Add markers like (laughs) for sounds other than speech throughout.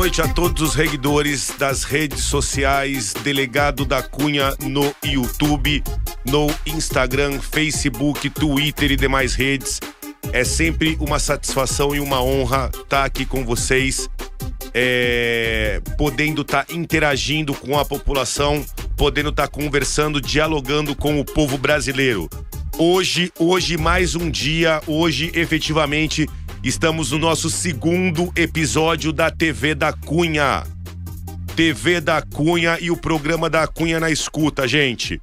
noite a todos os seguidores das redes sociais, Delegado da Cunha no YouTube, no Instagram, Facebook, Twitter e demais redes. É sempre uma satisfação e uma honra estar aqui com vocês, é, podendo estar interagindo com a população, podendo estar conversando, dialogando com o povo brasileiro. Hoje, hoje mais um dia, hoje efetivamente Estamos no nosso segundo episódio da TV da Cunha. TV da Cunha e o programa da Cunha na escuta, gente.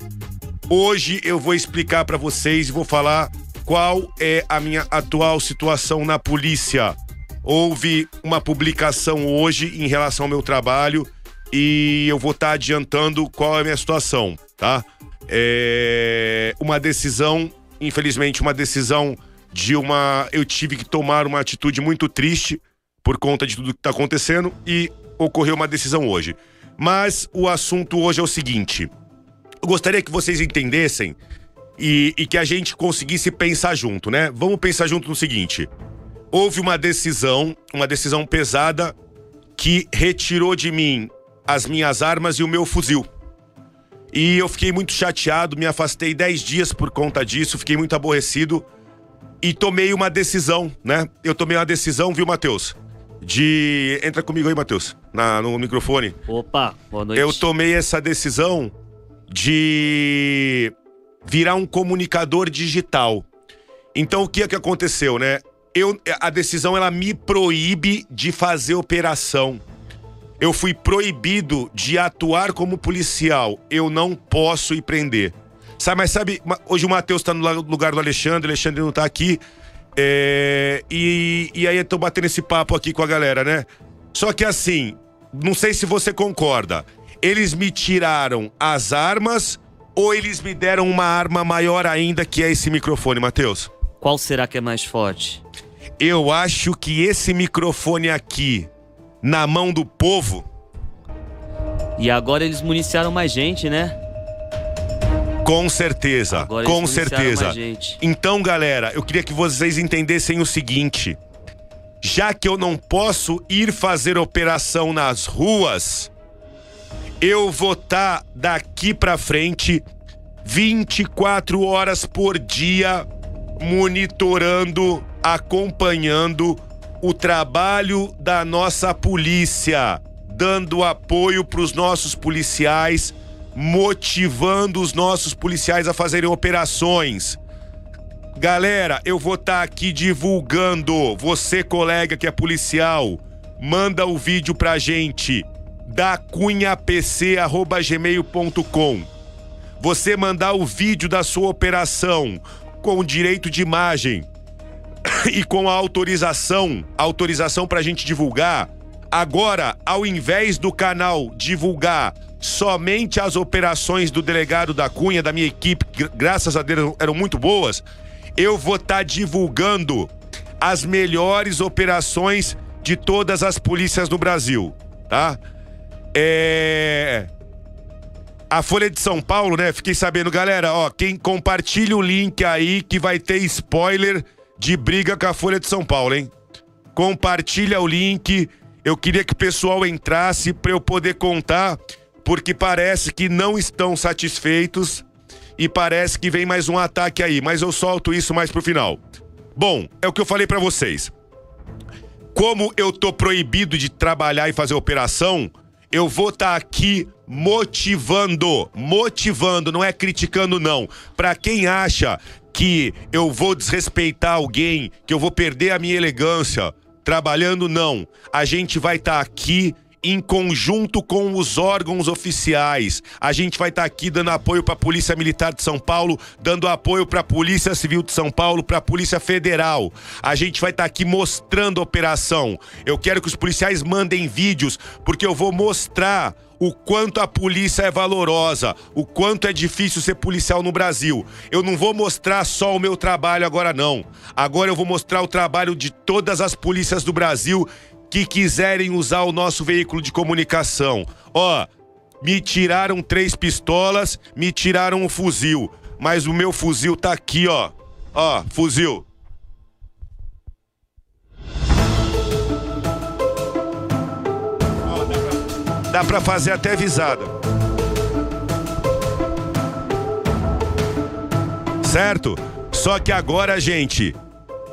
Hoje eu vou explicar para vocês e vou falar qual é a minha atual situação na polícia. Houve uma publicação hoje em relação ao meu trabalho e eu vou estar tá adiantando qual é a minha situação, tá? É uma decisão, infelizmente, uma decisão de uma. Eu tive que tomar uma atitude muito triste por conta de tudo que está acontecendo e ocorreu uma decisão hoje. Mas o assunto hoje é o seguinte: eu gostaria que vocês entendessem e, e que a gente conseguisse pensar junto, né? Vamos pensar junto no seguinte: houve uma decisão, uma decisão pesada que retirou de mim as minhas armas e o meu fuzil. E eu fiquei muito chateado, me afastei 10 dias por conta disso, fiquei muito aborrecido e tomei uma decisão, né? Eu tomei uma decisão, viu, Matheus? De. Entra comigo aí, Matheus, no microfone. Opa, boa noite. Eu tomei essa decisão de virar um comunicador digital. Então o que é que aconteceu, né? Eu, a decisão ela me proíbe de fazer operação. Eu fui proibido de atuar como policial. Eu não posso ir prender. Sabe, mas sabe, hoje o Matheus tá no lugar do Alexandre, o Alexandre não tá aqui. É, e, e aí eu tô batendo esse papo aqui com a galera, né? Só que assim, não sei se você concorda. Eles me tiraram as armas ou eles me deram uma arma maior ainda, que é esse microfone, Matheus? Qual será que é mais forte? Eu acho que esse microfone aqui, na mão do povo. E agora eles municiaram mais gente, né? Com certeza, Agora com certeza. Então, galera, eu queria que vocês entendessem o seguinte: já que eu não posso ir fazer operação nas ruas, eu vou estar tá daqui para frente 24 horas por dia monitorando, acompanhando o trabalho da nossa polícia, dando apoio para os nossos policiais motivando os nossos policiais a fazerem operações. Galera, eu vou estar tá aqui divulgando. Você, colega que é policial, manda o vídeo pra gente da cunhapc@gmail.com. Você mandar o vídeo da sua operação com direito de imagem (coughs) e com a autorização, autorização pra gente divulgar. Agora, ao invés do canal divulgar somente as operações do delegado da Cunha, da minha equipe, graças a Deus eram muito boas, eu vou estar tá divulgando as melhores operações de todas as polícias do Brasil, tá? É. A Folha de São Paulo, né? Fiquei sabendo, galera, ó, quem compartilha o link aí que vai ter spoiler de briga com a Folha de São Paulo, hein? Compartilha o link. Eu queria que o pessoal entrasse para eu poder contar porque parece que não estão satisfeitos e parece que vem mais um ataque aí, mas eu solto isso mais pro final. Bom, é o que eu falei para vocês. Como eu tô proibido de trabalhar e fazer operação, eu vou estar tá aqui motivando, motivando, não é criticando não. Para quem acha que eu vou desrespeitar alguém, que eu vou perder a minha elegância trabalhando não. A gente vai estar tá aqui em conjunto com os órgãos oficiais. A gente vai estar tá aqui dando apoio para a Polícia Militar de São Paulo, dando apoio para a Polícia Civil de São Paulo, para a Polícia Federal. A gente vai estar tá aqui mostrando a operação. Eu quero que os policiais mandem vídeos, porque eu vou mostrar o quanto a polícia é valorosa, o quanto é difícil ser policial no Brasil. Eu não vou mostrar só o meu trabalho agora não. Agora eu vou mostrar o trabalho de todas as polícias do Brasil que quiserem usar o nosso veículo de comunicação. Ó, me tiraram três pistolas, me tiraram um fuzil, mas o meu fuzil tá aqui, ó. Ó, fuzil. Dá pra fazer até visada. Certo? Só que agora, gente,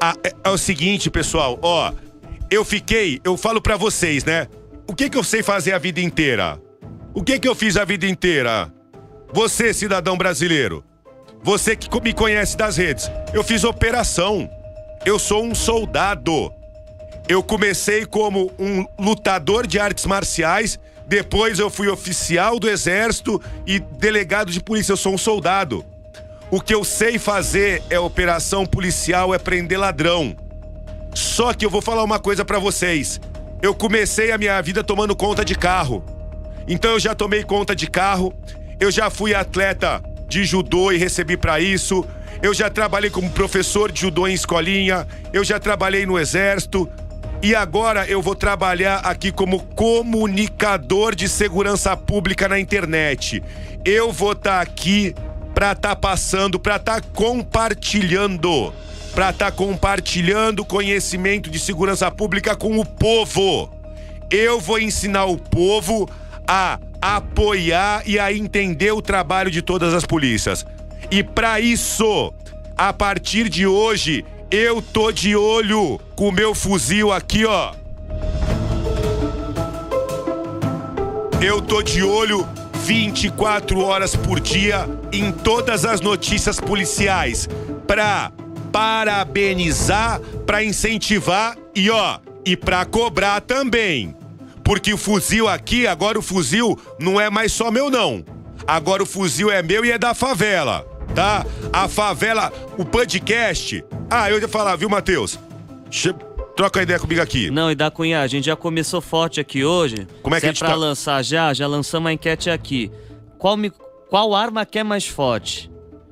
a- é, é o seguinte, pessoal, ó, eu fiquei, eu falo pra vocês, né? O que que eu sei fazer a vida inteira? O que que eu fiz a vida inteira? Você, cidadão brasileiro, você que me conhece das redes, eu fiz operação. Eu sou um soldado. Eu comecei como um lutador de artes marciais, depois eu fui oficial do exército e delegado de polícia. Eu sou um soldado. O que eu sei fazer é operação policial, é prender ladrão. Só que eu vou falar uma coisa pra vocês. Eu comecei a minha vida tomando conta de carro. Então eu já tomei conta de carro, eu já fui atleta de judô e recebi pra isso. Eu já trabalhei como professor de judô em escolinha, eu já trabalhei no exército e agora eu vou trabalhar aqui como comunicador de segurança pública na internet. Eu vou estar aqui pra estar passando, pra estar compartilhando, pra estar compartilhando conhecimento de segurança pública com o povo. Eu vou ensinar o povo a apoiar e a entender o trabalho de todas as polícias. E para isso, a partir de hoje, eu tô de olho com o meu fuzil aqui, ó. Eu tô de olho 24 horas por dia em todas as notícias policiais pra parabenizar, pra incentivar e ó, e pra cobrar também. Porque o fuzil aqui, agora o fuzil não é mais só meu não. Agora o fuzil é meu e é da favela, tá? A favela, o podcast. Ah, eu ia falar, viu, Matheus? Che- Troca ideia comigo aqui. Não, e da Cunha, a gente já começou forte aqui hoje. Como é que Se a é gente pra tá- lançar já, já lançamos a enquete aqui. Qual, mi- qual arma que é mais forte?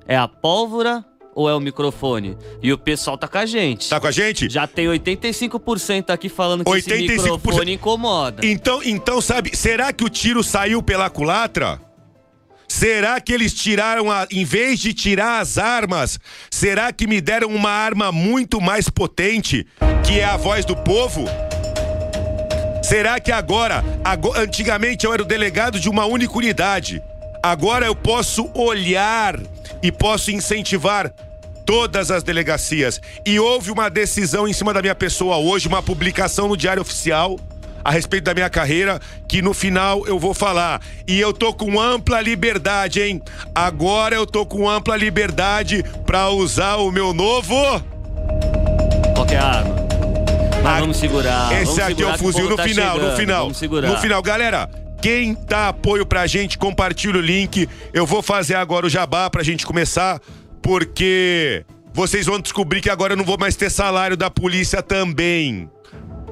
É a pólvora ou é o microfone? E o pessoal tá com a gente. Tá com a gente? Já tem 85% aqui falando que 85%. esse microfone incomoda. Então, então, sabe, será que o tiro saiu pela culatra? Será que eles tiraram a. Em vez de tirar as armas, será que me deram uma arma muito mais potente, que é a voz do povo? Será que agora, ago- antigamente eu era o delegado de uma única unidade. Agora eu posso olhar e posso incentivar todas as delegacias. E houve uma decisão em cima da minha pessoa hoje, uma publicação no Diário Oficial a respeito da minha carreira, que no final eu vou falar. E eu tô com ampla liberdade, hein? Agora eu tô com ampla liberdade pra usar o meu novo. Qualquer arma. Mas vamos segurar. Esse vamos aqui é segurar o que fuzil no tá final, no chegando, final. Vamos segurar. No final, galera, quem dá apoio pra gente, compartilha o link. Eu vou fazer agora o jabá pra gente começar, porque vocês vão descobrir que agora eu não vou mais ter salário da polícia também.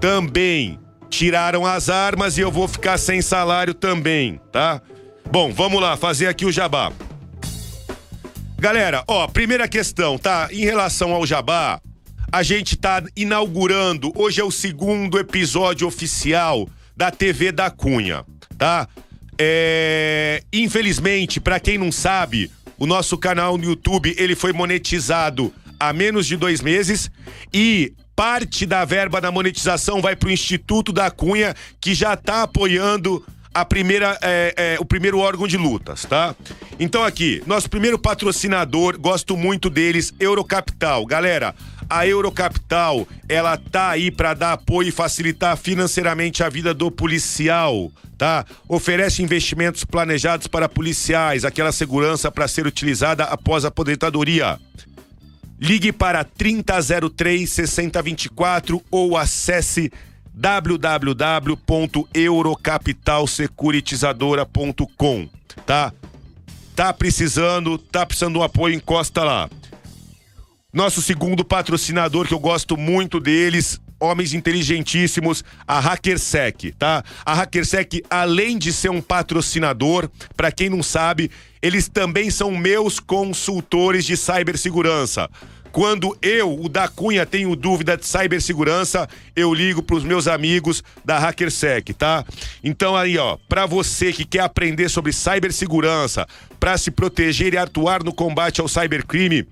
Também. Tiraram as armas e eu vou ficar sem salário também, tá? Bom, vamos lá, fazer aqui o jabá. Galera, ó, primeira questão, tá? Em relação ao jabá, a gente tá inaugurando, hoje é o segundo episódio oficial da TV da Cunha, tá? É, infelizmente, pra quem não sabe, o nosso canal no YouTube, ele foi monetizado há menos de dois meses e parte da verba da monetização vai pro Instituto da Cunha, que já tá apoiando a primeira, é, é, o primeiro órgão de lutas, tá? Então aqui, nosso primeiro patrocinador, gosto muito deles, Eurocapital. Galera, a Eurocapital, ela tá aí para dar apoio e facilitar financeiramente a vida do policial, tá? Oferece investimentos planejados para policiais, aquela segurança para ser utilizada após a aposentadoria. Ligue para 3003 6024 ou acesse www.eurocapitalsecuritizadora.com, tá? Tá precisando, tá precisando de um apoio, encosta lá. Nosso segundo patrocinador, que eu gosto muito deles, homens inteligentíssimos, a HackerSec, tá? A HackerSec, além de ser um patrocinador, para quem não sabe, eles também são meus consultores de cibersegurança. Quando eu, o da Cunha, tenho dúvida de cibersegurança, eu ligo pros meus amigos da HackerSec, tá? Então aí, ó, para você que quer aprender sobre cibersegurança, para se proteger e atuar no combate ao cybercrime,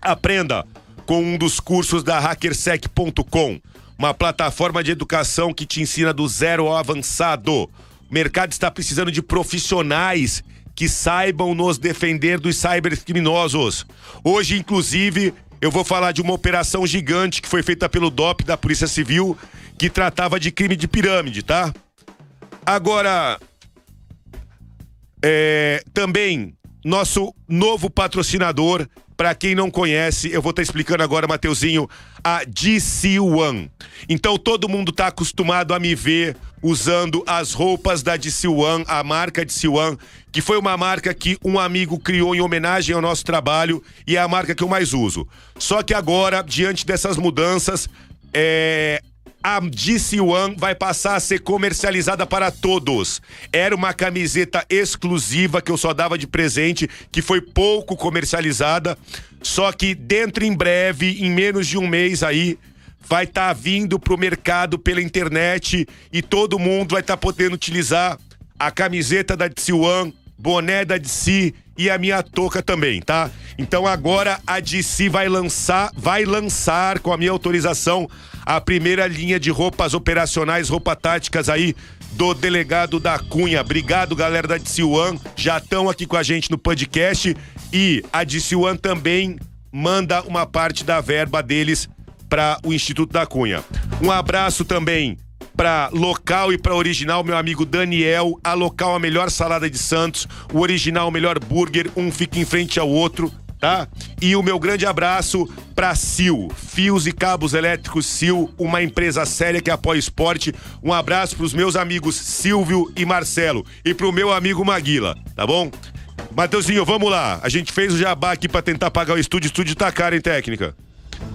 Aprenda com um dos cursos da hackersec.com, uma plataforma de educação que te ensina do zero ao avançado. O mercado está precisando de profissionais que saibam nos defender dos cybercriminosos. Hoje, inclusive, eu vou falar de uma operação gigante que foi feita pelo DOP da Polícia Civil, que tratava de crime de pirâmide, tá? Agora, é, também nosso novo patrocinador, para quem não conhece, eu vou estar tá explicando agora, Mateuzinho, a DC One. Então todo mundo tá acostumado a me ver usando as roupas da DC One, a marca DC One, que foi uma marca que um amigo criou em homenagem ao nosso trabalho e é a marca que eu mais uso. Só que agora, diante dessas mudanças, é, a DC One vai passar a ser comercializada para todos. Era uma camiseta exclusiva que eu só dava de presente, que foi pouco comercializada. Só que dentro em breve, em menos de um mês aí, vai estar tá vindo pro mercado pela internet e todo mundo vai estar tá podendo utilizar a camiseta da DC One, boné da DC e a minha touca também, tá? Então agora a DC vai lançar, vai lançar com a minha autorização a primeira linha de roupas operacionais, roupas táticas aí do delegado da Cunha. Obrigado, galera da DC One. Já estão aqui com a gente no podcast e a DC One também manda uma parte da verba deles para o Instituto da Cunha. Um abraço também para local e para original, meu amigo Daniel. A local, a melhor salada de Santos. O original, o melhor burger. Um fica em frente ao outro tá? E o meu grande abraço para Sil, Fios e Cabos Elétricos Sil, uma empresa séria que apoia esporte. Um abraço pros meus amigos Silvio e Marcelo e pro meu amigo Maguila, tá bom? Mateuzinho, vamos lá. A gente fez o jabá aqui para tentar pagar o estúdio. O estúdio tá caro, hein, técnica?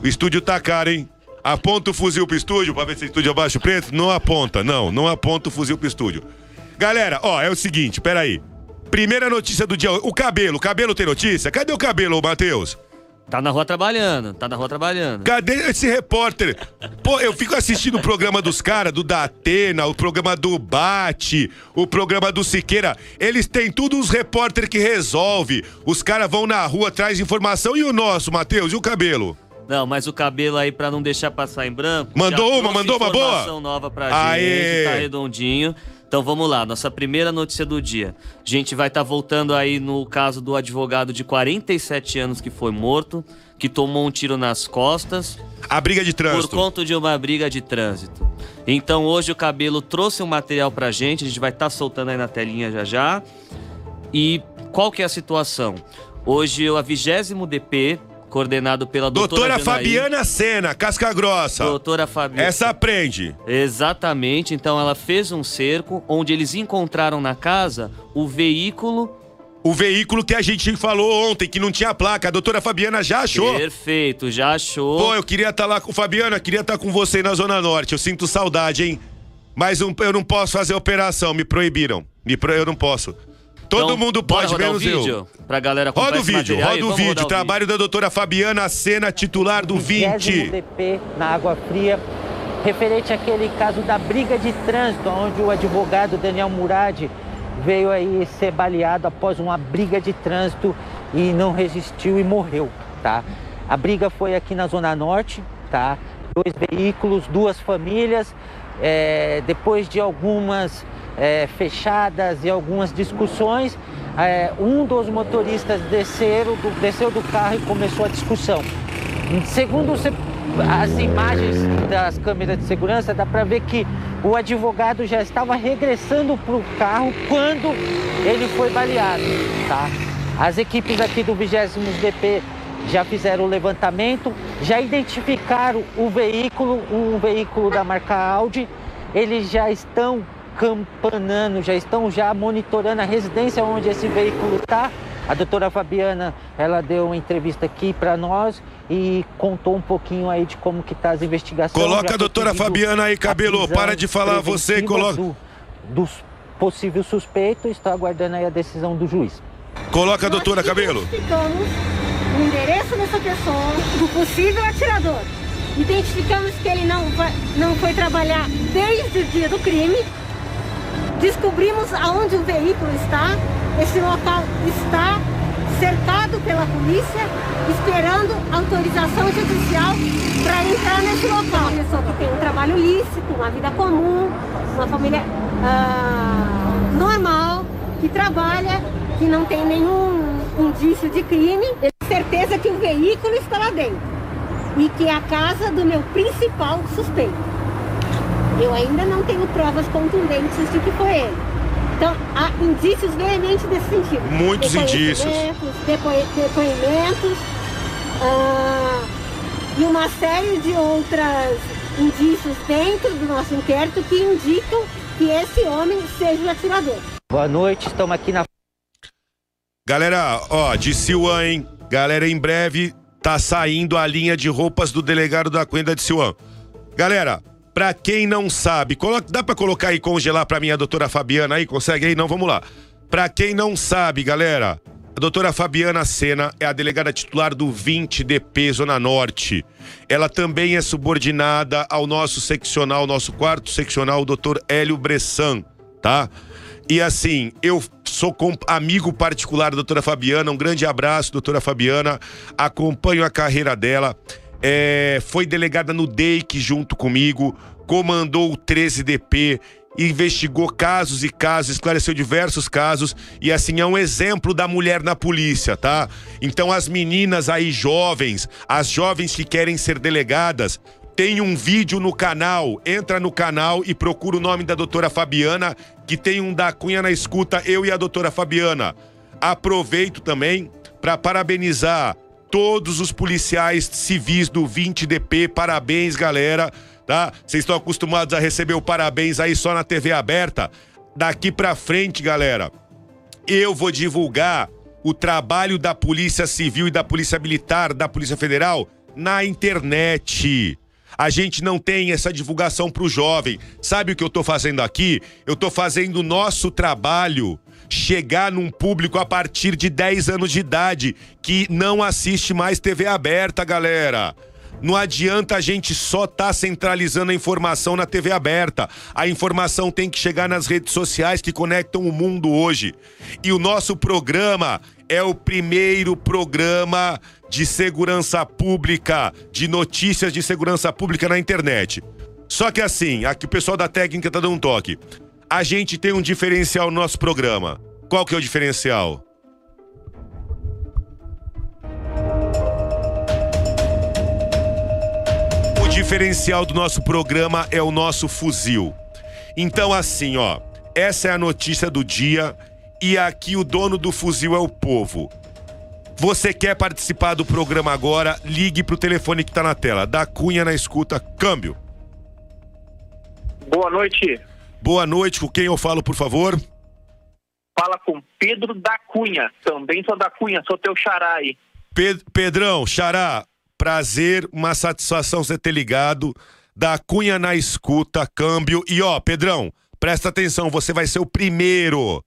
O estúdio tá caro, hein? Aponta o fuzil pro estúdio pra ver se o estúdio abaixo preto? Não aponta, não, não aponta o fuzil pro estúdio. Galera, ó, é o seguinte, peraí. Primeira notícia do dia. O cabelo. O cabelo tem notícia? Cadê o cabelo, Matheus? Tá na rua trabalhando, tá na rua trabalhando. Cadê esse repórter? Pô, eu fico assistindo o programa dos caras, do Datena, o programa do Bate, o programa do Siqueira. Eles têm tudo os repórter que resolve. Os caras vão na rua, traz informação. E o nosso, Matheus? E o cabelo? Não, mas o cabelo aí, pra não deixar passar em branco. Mandou uma, mandou uma boa? Informação nova pra Aê. gente, tá redondinho. Então vamos lá, nossa primeira notícia do dia. A gente vai estar tá voltando aí no caso do advogado de 47 anos que foi morto, que tomou um tiro nas costas. A briga de trânsito. Por conta de uma briga de trânsito. Então hoje o Cabelo trouxe um material pra gente, a gente vai estar tá soltando aí na telinha já já. E qual que é a situação? Hoje a vigésimo DP coordenado pela doutora, doutora Fabiana Sena, casca grossa. Doutora Fabiana. Essa aprende. Exatamente. Então ela fez um cerco onde eles encontraram na casa o veículo o veículo que a gente falou ontem, que não tinha placa. A doutora Fabiana já achou. Perfeito, já achou. Pô, eu queria estar tá lá com. Fabiana, queria estar tá com você na Zona Norte. Eu sinto saudade, hein? Mas eu não posso fazer operação, me proibiram. Me pro, eu não posso. Todo então, mundo pode, menos vídeo eu. Pra galera roda o vídeo, roda o vídeo. Trabalho da doutora Fabiana Sena, titular do 20. DP na Água Fria, referente àquele caso da briga de trânsito, onde o advogado Daniel Murad veio aí ser baleado após uma briga de trânsito e não resistiu e morreu, tá? A briga foi aqui na Zona Norte, tá? Dois veículos, duas famílias. É, depois de algumas é, fechadas e algumas discussões, é, um dos motoristas do, desceu do carro e começou a discussão. Segundo as imagens das câmeras de segurança, dá para ver que o advogado já estava regressando para o carro quando ele foi baleado. Tá? As equipes aqui do 20 DP já fizeram o levantamento, já identificaram o veículo, um veículo da marca Audi. Eles já estão campanando, já estão já monitorando a residência onde esse veículo está. A doutora Fabiana, ela deu uma entrevista aqui para nós e contou um pouquinho aí de como que tá as investigações. Coloca a doutora Fabiana aí, cabelo, para de falar você e coloca... Do, dos possíveis suspeitos, está aguardando aí a decisão do juiz. Coloca a doutora Cabelo. Identificamos dessa pessoa, do possível atirador. Identificamos que ele não, vai, não foi trabalhar desde o dia do crime Descobrimos aonde o veículo está. Esse local está cercado pela polícia, esperando autorização judicial para entrar nesse local. Uma pessoa que tem um trabalho lícito, uma vida comum, uma família ah, normal, que trabalha, que não tem nenhum indício de crime. Certeza que o veículo está lá dentro e que é a casa do meu principal suspeito. Eu ainda não tenho provas contundentes de que foi ele. Então, há indícios veementes nesse sentido. Muitos indícios. Depo depoimentos ah, e uma série de outros indícios dentro do nosso inquérito que indicam que esse homem seja o atirador. Boa noite, estamos aqui na. Galera, ó, de Siuan, hein? Galera, em breve tá saindo a linha de roupas do delegado da Cunha de Siuan. Galera, pra quem não sabe, coloca, dá pra colocar aí congelar pra mim a doutora Fabiana aí? Consegue aí? Não, vamos lá. Pra quem não sabe, galera, a doutora Fabiana Sena é a delegada titular do 20DP Zona Norte. Ela também é subordinada ao nosso seccional, nosso quarto seccional, o doutor Hélio Bressan, tá? E assim, eu sou amigo particular da doutora Fabiana, um grande abraço, doutora Fabiana. Acompanho a carreira dela. É, foi delegada no DEIC junto comigo, comandou o 13DP, investigou casos e casos, esclareceu diversos casos e assim é um exemplo da mulher na polícia, tá? Então as meninas aí jovens, as jovens que querem ser delegadas, tem um vídeo no canal, entra no canal e procura o nome da doutora Fabiana, que tem um da Cunha na escuta, eu e a doutora Fabiana. Aproveito também para parabenizar todos os policiais civis do 20DP, parabéns, galera tá? Vocês estão acostumados a receber o parabéns aí só na TV aberta. Daqui pra frente, galera, eu vou divulgar o trabalho da Polícia Civil e da Polícia Militar, da Polícia Federal, na internet. A gente não tem essa divulgação pro jovem. Sabe o que eu tô fazendo aqui? Eu tô fazendo o nosso trabalho chegar num público a partir de 10 anos de idade que não assiste mais TV aberta, galera. Não adianta a gente só estar tá centralizando a informação na TV aberta. A informação tem que chegar nas redes sociais que conectam o mundo hoje. E o nosso programa é o primeiro programa de segurança pública, de notícias de segurança pública na internet. Só que assim, aqui o pessoal da técnica tá dando um toque. A gente tem um diferencial no nosso programa. Qual que é o diferencial? Diferencial do nosso programa é o nosso fuzil. Então, assim, ó, essa é a notícia do dia e aqui o dono do fuzil é o povo. Você quer participar do programa agora? Ligue pro telefone que tá na tela. Da Cunha na escuta, câmbio. Boa noite. Boa noite, com quem eu falo, por favor? Fala com Pedro da Cunha. Também sou da Cunha, sou teu xará aí. Pedrão, xará, Prazer, uma satisfação você ter ligado. Da Cunha na escuta, câmbio. E ó, Pedrão, presta atenção, você vai ser o primeiro.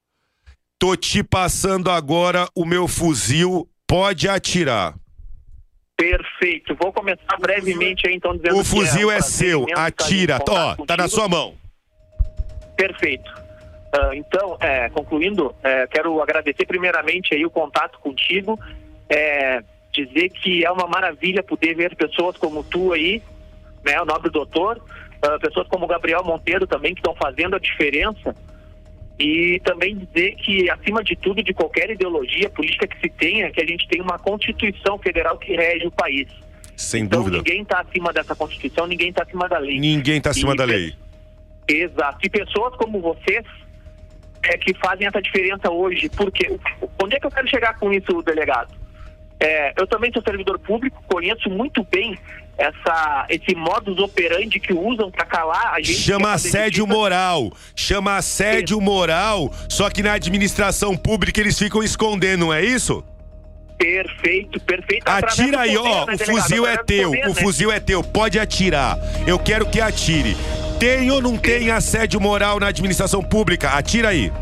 Tô te passando agora o meu fuzil, pode atirar. Perfeito. Vou começar brevemente aí, então dizendo O fuzil é, é seu, atira. Ó, tá na sua mão. Perfeito. Uh, então, é, concluindo, é, quero agradecer primeiramente aí o contato contigo. É, dizer que é uma maravilha poder ver pessoas como tu aí, né, o nobre doutor, uh, pessoas como o Gabriel Monteiro também que estão fazendo a diferença e também dizer que acima de tudo, de qualquer ideologia política que se tenha, que a gente tem uma Constituição Federal que rege o país. Sem então, dúvida. Ninguém está acima dessa Constituição, ninguém está acima da lei. Ninguém está acima e, da lei. Exato. E pessoas como vocês é que fazem essa diferença hoje. Porque onde é que eu quero chegar com isso, delegado? É, eu também sou servidor público, conheço muito bem essa, esse modus operandi que usam para calar a gente. Chama assédio moral. Chama assédio moral, só que na administração pública eles ficam escondendo, não é isso? Perfeito, perfeito. Atira aí, ó. Né, o fuzil é teu. Poder, o né? fuzil é teu. Pode atirar. Eu quero que atire. Tem ou não tem assédio moral na administração pública? Atira aí.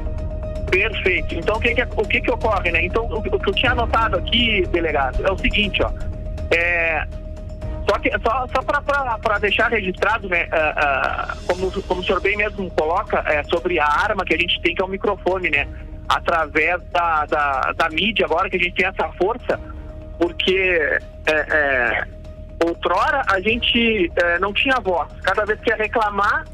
Perfeito. Então, o que que, o que, que ocorre, né? Então, o, o, que eu tinha anotado aqui, delegado, é o seguinte, ó. É, só só, só para deixar registrado, né, uh, uh, como, como o senhor bem mesmo coloca, é, sobre a arma que a gente tem, que é o microfone, né? Através da, da, da mídia, agora que a gente tem essa força, porque é, é, outrora a gente é, não tinha voz. Cada vez que ia reclamar,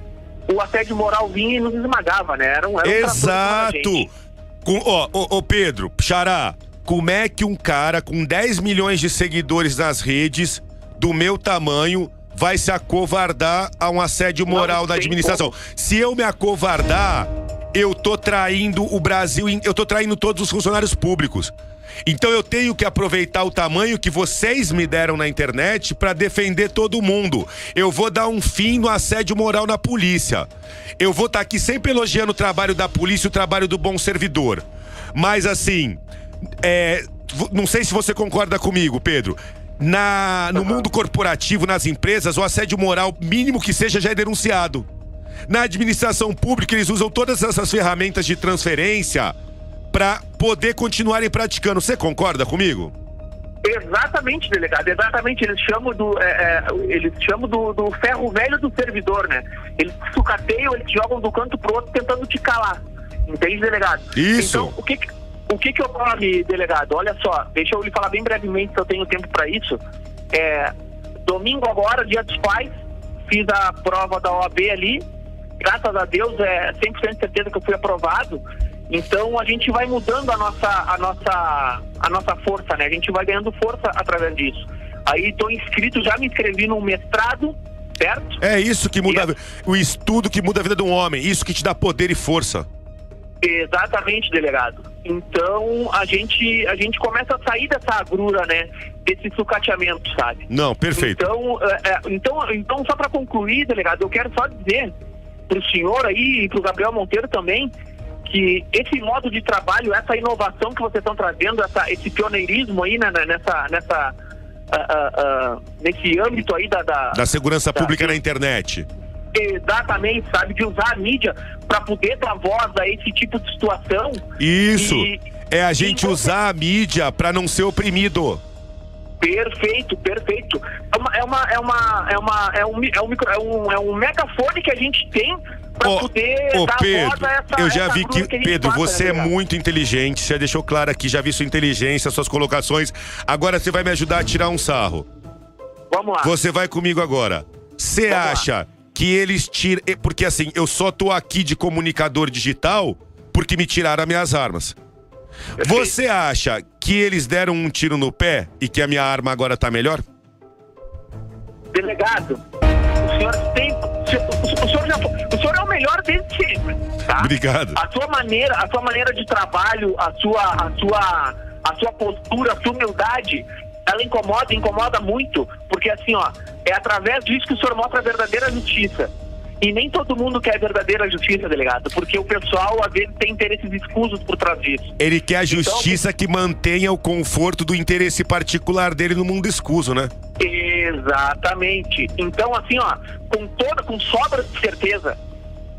o assédio moral vinha e nos esmagava, né? Era um, era um Exato! Com, ó, ô, ô Pedro, Xará, como é que um cara com 10 milhões de seguidores nas redes, do meu tamanho, vai se acovardar a um assédio moral Não tem administração? Se eu me acovardar, eu tô traindo o Brasil, eu tô traindo todos os funcionários públicos. Então eu tenho que aproveitar o tamanho que vocês me deram na internet para defender todo mundo. Eu vou dar um fim no assédio moral na polícia. Eu vou estar aqui sempre elogiando o trabalho da polícia e o trabalho do bom servidor. Mas assim, é, não sei se você concorda comigo, Pedro. Na, no mundo corporativo, nas empresas, o assédio moral, mínimo que seja, já é denunciado. Na administração pública, eles usam todas essas ferramentas de transferência para poder continuarem praticando. Você concorda comigo? Exatamente, delegado, exatamente. Eles chamam do, é, é, eles chamam do, do ferro velho do servidor, né? Eles sucateiam, eles jogam do canto pro outro tentando te calar. Entende, delegado? Isso. Então, o que o que que ocorre, delegado? Olha só, deixa eu lhe falar bem brevemente se eu tenho tempo para isso. É, domingo agora, dia dos pais, fiz a prova da OAB ali. Graças a Deus, é 100% certeza que eu fui aprovado. Então a gente vai mudando a nossa, a nossa, a nossa força, né? A gente vai ganhando força através disso. Aí estou inscrito, já me inscrevi num mestrado, certo? É isso que muda E- o estudo que muda a vida de um homem, isso que te dá poder e força. Exatamente, delegado. Então a gente, a gente começa a sair dessa agrura, né? Desse sucateamento, sabe? Não, perfeito. Então, é, é, então, então só para concluir, delegado, eu quero só dizer para o senhor aí e para o Gabriel Monteiro também que esse modo de trabalho, essa inovação que vocês estão trazendo, essa, esse pioneirismo aí né, nessa, nessa, ah, ah, ah, nesse âmbito aí da, da, Da segurança Tá. pública na internet. exatamente, sabe, de usar a mídia para poder dar voz a esse tipo de situação. Isso. E- É a gente e- usar a mídia pra não ser oprimido. Perfeito, perfeito. É uma, é uma, é uma, é uma, é um, é um, micro, é um, é um megafone que a gente tem para Ô, poder voz Pedro, essa eu já vi que, gente Pedro, passa, você né, é delegado? muito inteligente, você já deixou claro aqui, já vi sua inteligência, suas colocações. Agora você vai me ajudar a tirar um sarro. Vamos lá. Você vai comigo agora. Você Vamos lá. acha que eles tiram. eh, Porque assim, eu só tô aqui de comunicador digital porque me tiraram as minhas armas. Perfeito. Você acha que eles deram um tiro no pé e que a minha arma agora tá melhor? Delegado, o senhor tem. O senhor, melhor desde sempre, tá? Obrigado. A sua maneira, a sua maneira de trabalho, a sua, a sua, a sua postura, a sua humildade, ela incomoda, incomoda muito, porque assim, ó, é através disso que o senhor mostra a verdadeira justiça. E nem todo mundo quer a verdadeira justiça, delegado, porque o pessoal às vezes tem interesses escusos por trás disso. Ele quer a Então- justiça que mantenha o conforto do interesse particular dele no mundo escuso, né? Exatamente. Então, assim, ó, com toda, com sobra de certeza,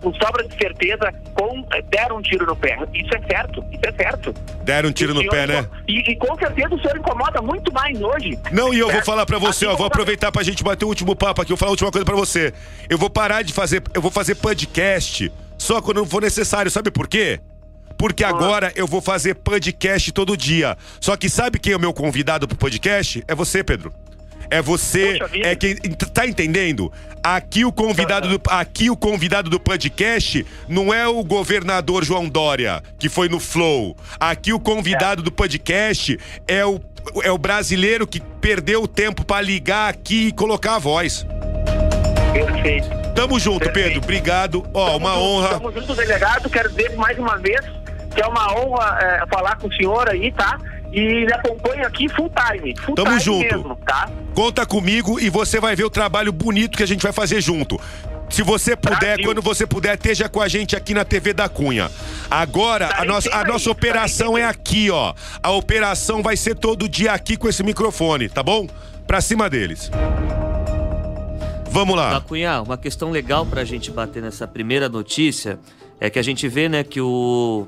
com sobra de certeza, com, deram um tiro no pé. Isso é certo, isso é certo. Deram um tiro no pé, né? E, e com certeza o senhor incomoda muito mais hoje. Não, e eu vou Certo? falar pra você, Assim ó, vou aproveitar pra gente bater o último papo aqui, eu vou falar a última coisa pra você. Eu vou parar de fazer, eu vou fazer podcast só quando não for necessário, sabe por quê? Porque Ah. agora eu vou fazer podcast todo dia. Só que sabe quem é o meu convidado pro podcast? É você, Pedro. É você, é quem tá entendendo? Aqui o convidado do aqui o convidado do podcast não é o governador João Dória, que foi no Flow. Aqui o convidado do podcast é o é o brasileiro que perdeu o tempo pra ligar aqui e colocar a voz. Perfeito. Tamo junto, Perfeito. Pedro. Obrigado. Ó, Tamo uma junto, honra. Tamo junto, delegado. Quero dizer mais uma vez que é uma honra é, falar com o senhor aí, tá? E lhe acompanho aqui full time. Full Tamo time junto. mesmo, tá? Conta comigo e você vai ver o trabalho bonito que a gente vai fazer junto. Se você puder, Brasil. quando você puder, esteja com a gente aqui na TV da Cunha. Agora, a Estarei nossa, a nossa aí, operação estarei é aqui, ó. A operação vai ser todo dia aqui com esse microfone, tá bom? Pra cima deles. Vamos lá. Bacunhar, uma questão legal pra gente bater nessa primeira notícia é que a gente vê, né, que o,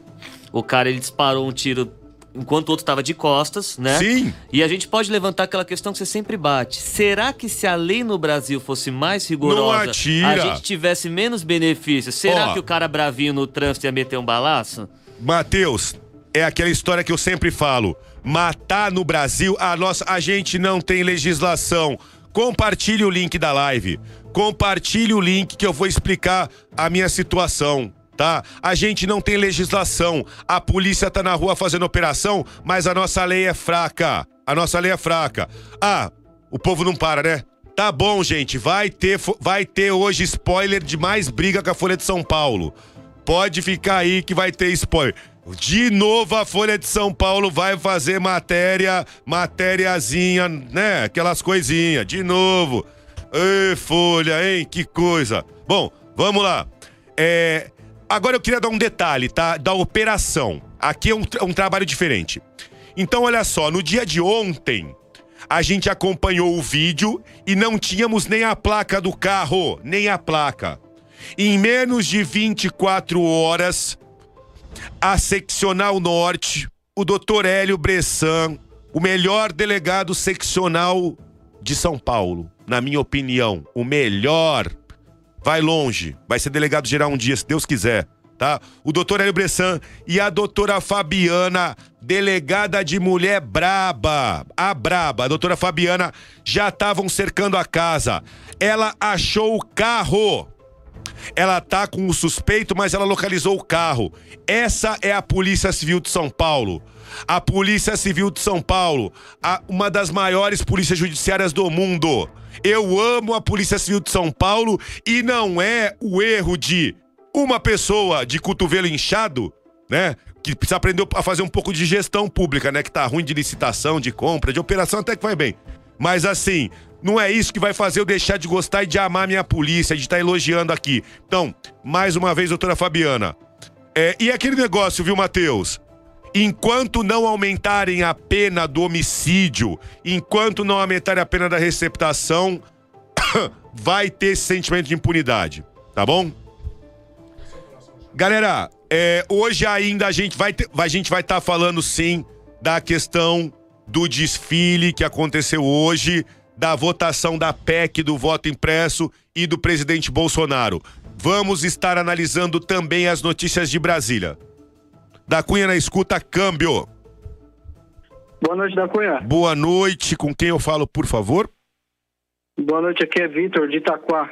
o cara ele disparou um tiro enquanto o outro tava de costas, né? Sim. E a gente pode levantar aquela questão que você sempre bate. Será que se a lei no Brasil fosse mais rigorosa, a gente tivesse menos benefícios, será Ó. que o cara bravinho no trânsito ia meter um balaço? Matheus, é aquela história que eu sempre falo. Matar no Brasil, a nossa, a gente não tem legislação compartilhe o link da live. Compartilhe o link que eu vou explicar a minha situação. Tá? A gente não tem legislação. A polícia tá na rua fazendo operação, mas a nossa lei é fraca. A nossa lei é fraca. Ah, o povo não para, né? Tá bom, gente. Vai ter, vai ter hoje spoiler de mais briga com a Folha de São Paulo. Pode ficar aí que vai ter spoiler. De novo a Folha de São Paulo vai fazer matéria, matériazinha, né? Aquelas coisinhas. De novo. Ê, Folha, hein? Que coisa. Bom, vamos lá. É, agora eu queria dar um detalhe, tá? Da operação. Aqui é um, um trabalho diferente. Então, olha só, no dia de ontem, a gente acompanhou o vídeo e não tínhamos nem a placa do carro, nem a placa. Em menos de 24 horas, a seccional norte, o doutor Hélio Bressan, o melhor delegado seccional de São Paulo, na minha opinião, o melhor, vai longe, vai ser delegado geral um dia, se Deus quiser tá? O doutor Hélio Bressan e a doutora Fabiana, delegada de mulher braba, a braba, a doutora Fabiana, já estavam cercando a casa. Ela achou o carro. Ela tá com o suspeito, mas ela localizou o carro. Essa é a Polícia Civil de São Paulo. A Polícia Civil de São Paulo, a, uma das maiores polícias judiciárias do mundo. Eu amo a Polícia Civil de São Paulo e não é o erro de uma pessoa de cotovelo inchado, né? Que precisa aprender a fazer um pouco de gestão pública, né? Que tá ruim de licitação, de compra, de operação até que vai bem. Mas assim, não é isso que vai fazer eu deixar de gostar e de amar minha polícia, de estar tá elogiando aqui. Então, mais uma vez, doutora Fabiana. É, e aquele negócio, viu, Matheus? Enquanto não aumentarem a pena do homicídio, enquanto não aumentarem a pena da receptação, (coughs) vai ter esse sentimento de impunidade, tá bom? Galera, é, hoje ainda a gente vai ter, a gente vai estar tá falando sim da questão do desfile que aconteceu hoje, da votação da PEC do voto impresso e do presidente Bolsonaro. Vamos estar analisando também as notícias de Brasília. Da Cunha na escuta, câmbio. Boa noite, da Cunha. Boa noite, com quem eu falo, por favor? Boa noite, aqui é Vitor, de Itaquá.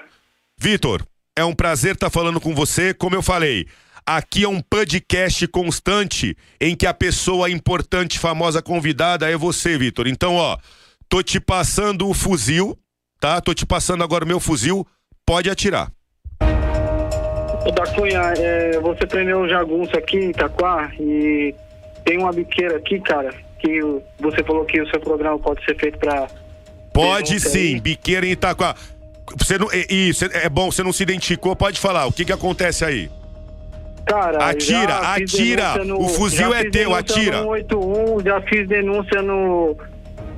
Vitor, é um prazer estar falando com você. Como eu falei, aqui é um podcast constante em que a pessoa importante, famosa convidada é você, Vitor. Então, ó, tô te passando o fuzil, tá? Tô te passando agora o meu fuzil. Pode atirar. Da Cunha, é, você prendeu um jagunço aqui em Itaquá e tem uma biqueira aqui, cara, que você falou que o seu programa pode ser feito para Pode sim, aí. biqueira em Itaquá. Você não, isso, é bom, você não se identificou, pode falar. O que que acontece aí? Cara, atira, atira. No, o fuzil é teu, atira. No 81, já fiz denúncia no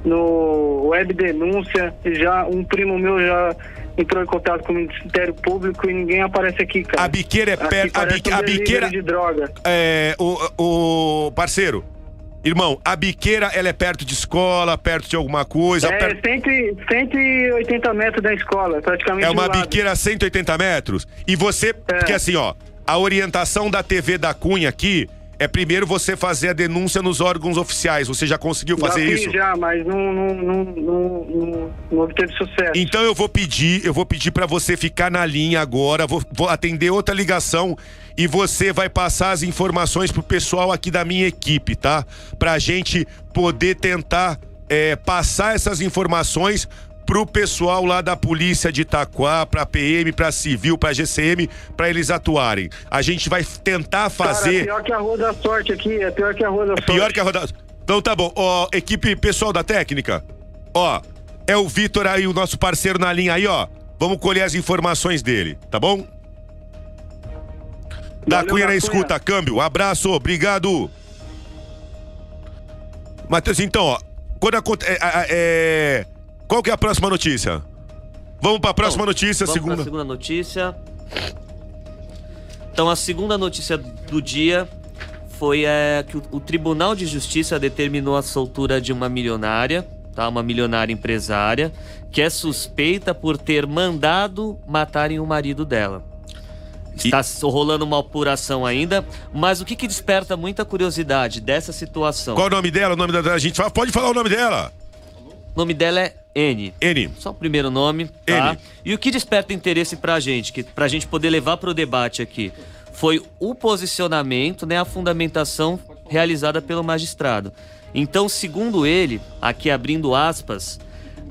no web denúncia, já um primo meu já entrou em contato com o Ministério Público e ninguém aparece aqui, cara. A biqueira é perto, a, bique, um a biqueira de droga. É, o, o parceiro, Irmão, a biqueira, ela é perto de escola, perto de alguma coisa? É, perto... 180 metros da escola, praticamente É uma biqueira a 180 metros? E você, é. porque assim, ó, a orientação da TV da Cunha aqui é primeiro você fazer a denúncia nos órgãos oficiais. Você já conseguiu fazer já fiz, isso? Já, mas não, não, não, não, não obteve sucesso. Então eu vou pedir, eu vou pedir para você ficar na linha agora, vou, vou atender outra ligação e você vai passar as informações pro pessoal aqui da minha equipe, tá? Pra gente poder tentar é, passar essas informações pro pessoal lá da polícia de Itaquá, pra PM, pra Civil, pra GCM, pra eles atuarem. A gente vai tentar fazer. Cara, é pior que a Rua da Sorte aqui, é pior que a Rua da Sorte. Pior que a Rua da Então tá bom. Ó, equipe pessoal da técnica, ó, é o Vitor aí, o nosso parceiro na linha aí, ó. Vamos colher as informações dele, tá bom? Da Cunha na escuta, câmbio. Abraço, obrigado. Matheus, então, ó, quando acontece. É, é, é qual que é a próxima notícia? Vamos para a próxima Bom, notícia, vamos segunda. segunda notícia. Então, a segunda notícia do dia foi é, que o, o, Tribunal de Justiça determinou a soltura de uma milionária, tá? Uma milionária empresária, que é suspeita por ter mandado matarem o marido dela. Está e... rolando uma apuração ainda, mas o que, que desperta muita curiosidade dessa situação? Qual é o nome dela? O nome da a gente pode falar o nome dela? O nome dela é N. N. Só o primeiro nome, tá? N. E o que desperta interesse pra gente, que, pra gente poder levar pro debate aqui, foi o posicionamento, né, a fundamentação realizada pelo magistrado. Então, segundo ele, aqui abrindo aspas,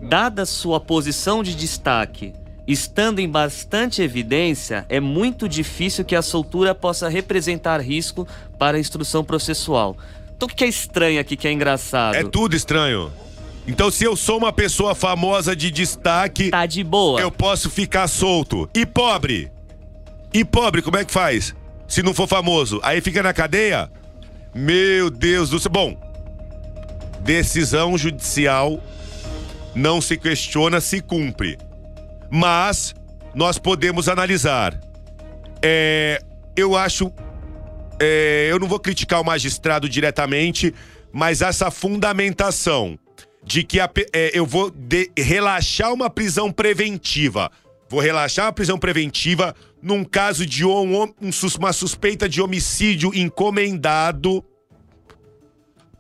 dada sua posição de destaque, estando em bastante evidência, é muito difícil que a soltura possa representar risco para a instrução processual. Então, o que é estranho aqui, que é engraçado? É tudo estranho. Então, se eu sou uma pessoa famosa de destaque, Tá de boa. eu posso ficar solto. E pobre? E pobre, como é que faz? Se não for famoso, aí fica na cadeia? Meu Deus do céu. Bom, decisão judicial não se questiona, se cumpre. Mas nós podemos analisar. É, eu acho. é, eu não vou criticar o magistrado diretamente, mas essa fundamentação de que a é, eu vou de- relaxar uma prisão preventiva. Vou relaxar uma prisão preventiva num caso de um- um uma suspeita de homicídio encomendado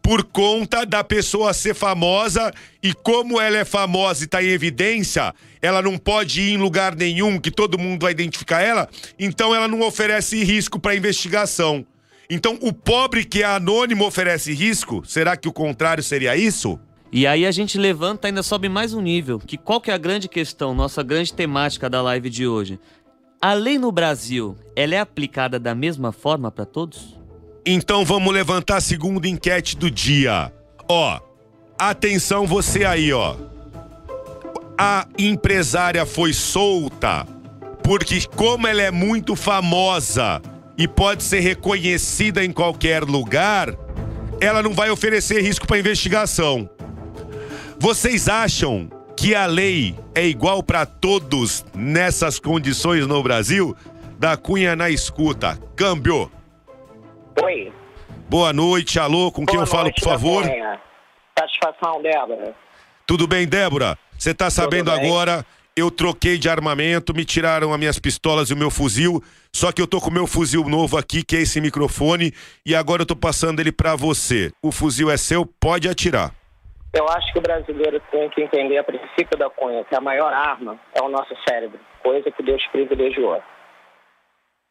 por conta da pessoa ser famosa e como ela é famosa e tá em evidência, ela não pode ir em lugar nenhum que todo mundo vai identificar ela, então ela não oferece risco para investigação. Então o pobre que é anônimo oferece risco? Será que o contrário seria isso? E aí a gente levanta, ainda sobe mais um nível. Que qual que é a grande questão, nossa grande temática da live de hoje? A lei no Brasil, ela é aplicada da mesma forma para todos? Então vamos levantar a segunda enquete do dia. Ó, atenção você aí, ó. A empresária foi solta porque como ela é muito famosa e pode ser reconhecida em qualquer lugar, ela não vai oferecer risco para investigação. Vocês acham que a lei é igual para todos nessas condições no Brasil? Da Cunha na escuta. Câmbio. Oi. Boa noite, alô, com quem Boa eu falo, noite, por favor? Gabriela. Satisfação, Débora. Tudo bem, Débora? Você tá sabendo agora, eu troquei de armamento, me tiraram as minhas pistolas e o meu fuzil, só que eu tô com o meu fuzil novo aqui, que é esse microfone, e agora eu tô passando ele pra você. O fuzil é seu, pode atirar. Eu acho que o brasileiro tem que entender a princípio da cunha, que a maior arma é o nosso cérebro, coisa que Deus privilegiou.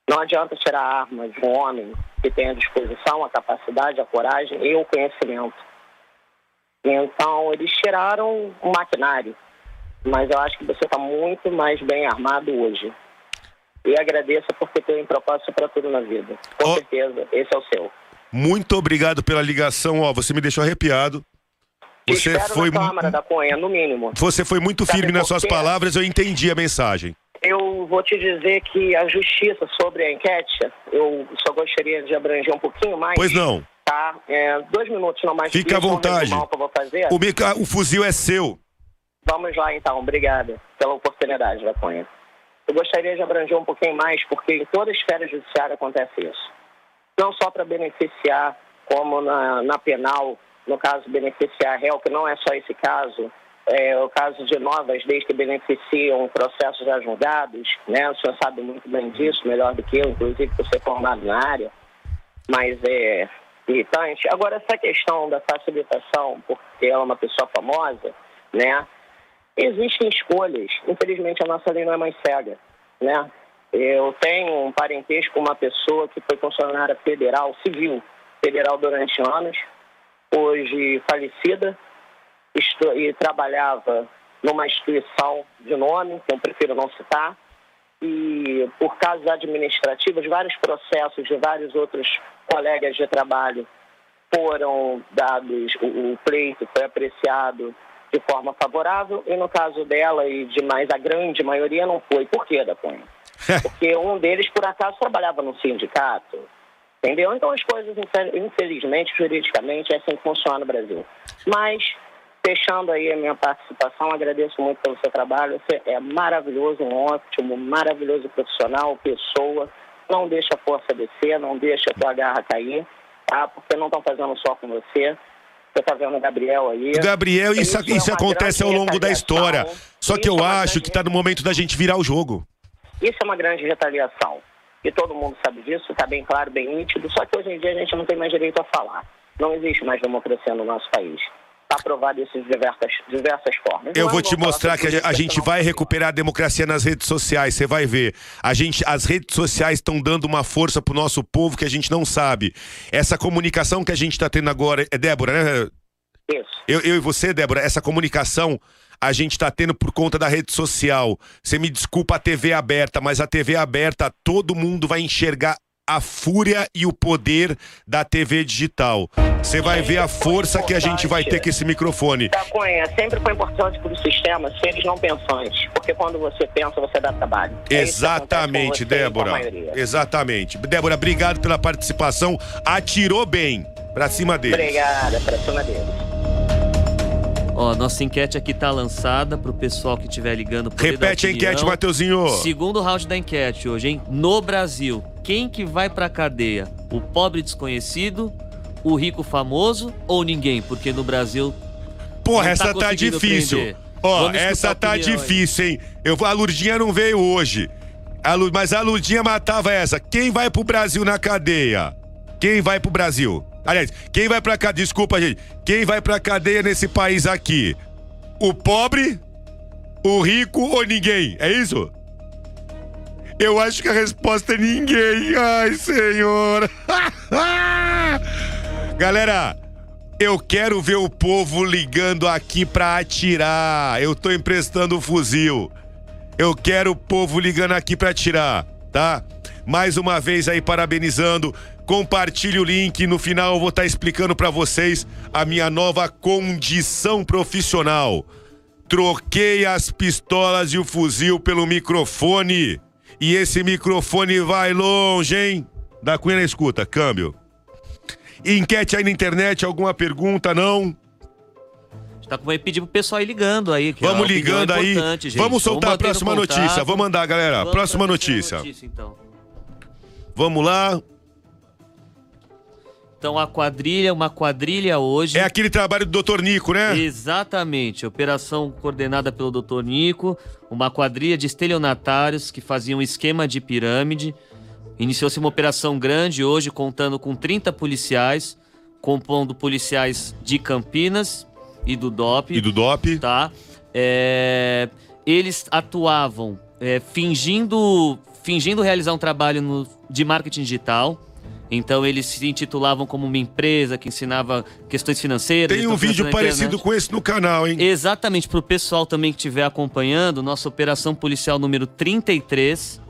Não adianta tirar a arma de um homem que tem a disposição, a capacidade, a coragem e o conhecimento. Então, eles tiraram o maquinário, mas eu acho que você está muito mais bem armado hoje. E agradeço porque tem propósito para tudo na vida. Com Ó. certeza, esse é o seu. Muito obrigado pela ligação, ó, você me deixou arrepiado. Você espero foi, na Câmara da Cunha, no mínimo. você foi muito Sabe firme nas suas palavras, eu entendi a mensagem. Eu vou te dizer que a justiça sobre a enquete, eu só gostaria de abranger um pouquinho mais. Pois não. Tá? É, dois minutos não mais. Fique à vontade. O, mica- o fuzil é seu. Vamos lá então, obrigada pela oportunidade da Cunha. Eu gostaria de abranger um pouquinho mais, porque em toda a esfera judiciária acontece isso. Não só para beneficiar, como na, na penal, no caso beneficiar réu, que não é só esse caso, é o caso de novas leis que beneficiam processos já julgados, né? O senhor sabe muito bem disso, melhor do que eu, inclusive por ser formado na área, mas é irritante. Agora, essa questão da facilitação, porque ela é uma pessoa famosa, né? Existem escolhas. Infelizmente, a nossa lei não é mais cega, né? Eu tenho um parentesco com uma pessoa que foi funcionária federal, civil, federal durante anos, hoje falecida, e trabalhava numa instituição de nome, que eu prefiro não citar, e por casos administrativos, vários processos de vários outros colegas de trabalho foram dados, o, pleito foi apreciado de forma favorável e no caso dela e de mais a grande maioria não foi. Por quê, da Cunha? (laughs) Porque um deles, por acaso, trabalhava no sindicato, entendeu? Então as coisas, infel- infelizmente, juridicamente, é assim que funciona no Brasil. Mas, fechando aí a minha participação, agradeço muito pelo seu trabalho. Você é maravilhoso, um ótimo, maravilhoso profissional, pessoa. Não deixa a força descer, não deixa a tua garra cair, tá? Porque não estão fazendo só com você. Você tá vendo o Gabriel aí. Gabriel, isso, é isso acontece ao longo da história. Só que Isso eu é acho que tá no momento da gente virar o jogo. isso é uma grande retaliação. E todo mundo sabe disso, está bem claro, bem nítido. Só que hoje em dia a gente não tem mais direito a falar. Não existe mais democracia no nosso país. aprovado isso de diversas, diversas formas. Eu Não vou é te mostrar que a, a gente vai recuperar a democracia nas redes sociais, você vai ver. A gente, as redes sociais estão dando uma força pro nosso povo que a gente não sabe. Essa comunicação que a gente tá tendo agora, é Débora, né? Isso. Eu, eu e você, Débora, essa comunicação a gente tá tendo por conta da rede social. Você me desculpa a TV aberta, mas a TV aberta, todo mundo vai enxergar a fúria e o poder da TV digital. Você vai ver a força que a gente vai ter com esse microfone. Da Cunha, sempre foi importante para o sistema seres não pensantes, porque quando você pensa, você dá trabalho. É Exatamente, Débora. Exatamente. Débora, obrigado pela participação. Atirou bem pra cima dele. Obrigada, para cima deles. Ó, nossa enquete aqui tá lançada pro pessoal que estiver ligando. Repete a enquete, Mateuzinho. Segundo round da enquete hoje, hein? No Brasil, quem que vai pra cadeia? O pobre desconhecido, o rico famoso ou ninguém? Porque no Brasil Porra, não essa tá tá difícil. prender. Ó, Vamos essa tá opinião aí. difícil, hein? Eu, a Lurdinha não veio hoje. A mas a Lurdinha matava essa. Quem vai pro Brasil na cadeia? Quem vai pro Brasil? Aliás, quem vai pra cadeia? Desculpa, gente. Quem vai pra cadeia nesse país aqui? O pobre, o rico ou ninguém? É isso? Eu acho que a resposta é ninguém. Ai, senhor. (laughs) Galera, eu quero ver o povo ligando aqui pra atirar. Eu tô emprestando o fuzil. Eu quero o povo ligando aqui pra atirar, tá? Mais uma vez aí parabenizando. Compartilhe o link, no final eu vou estar explicando pra vocês a minha nova condição profissional. Troquei as pistolas e o fuzil pelo microfone. E esse microfone vai longe, hein? Da Cunha na escuta, câmbio. Enquete aí na internet, alguma pergunta, não? tá com vai pedir pro pessoal ir ligando aí. a Vamos é ligando aí. importante, gente. Vamos soltar a mantendo próxima contato. notícia. Vamos mandar, galera. Vamos próxima notícia. notícia, então. Vamos lá. Então a quadrilha, uma quadrilha hoje. É aquele trabalho do Dr. Nico, né? Exatamente. Operação coordenada pelo Dr. Nico, uma quadrilha de estelionatários que faziam um esquema de pirâmide. Iniciou-se uma operação grande hoje, contando com 30 policiais, compondo policiais de Campinas e do DOP. E do DOP. Tá? É, Eles atuavam é, fingindo, fingindo realizar um trabalho no- de marketing digital. Então eles se intitulavam como uma empresa que ensinava questões financeiras. Tem um gestão vídeo parecido com esse no canal, hein? Exatamente, para o pessoal também que estiver acompanhando, nossa operação policial número 33.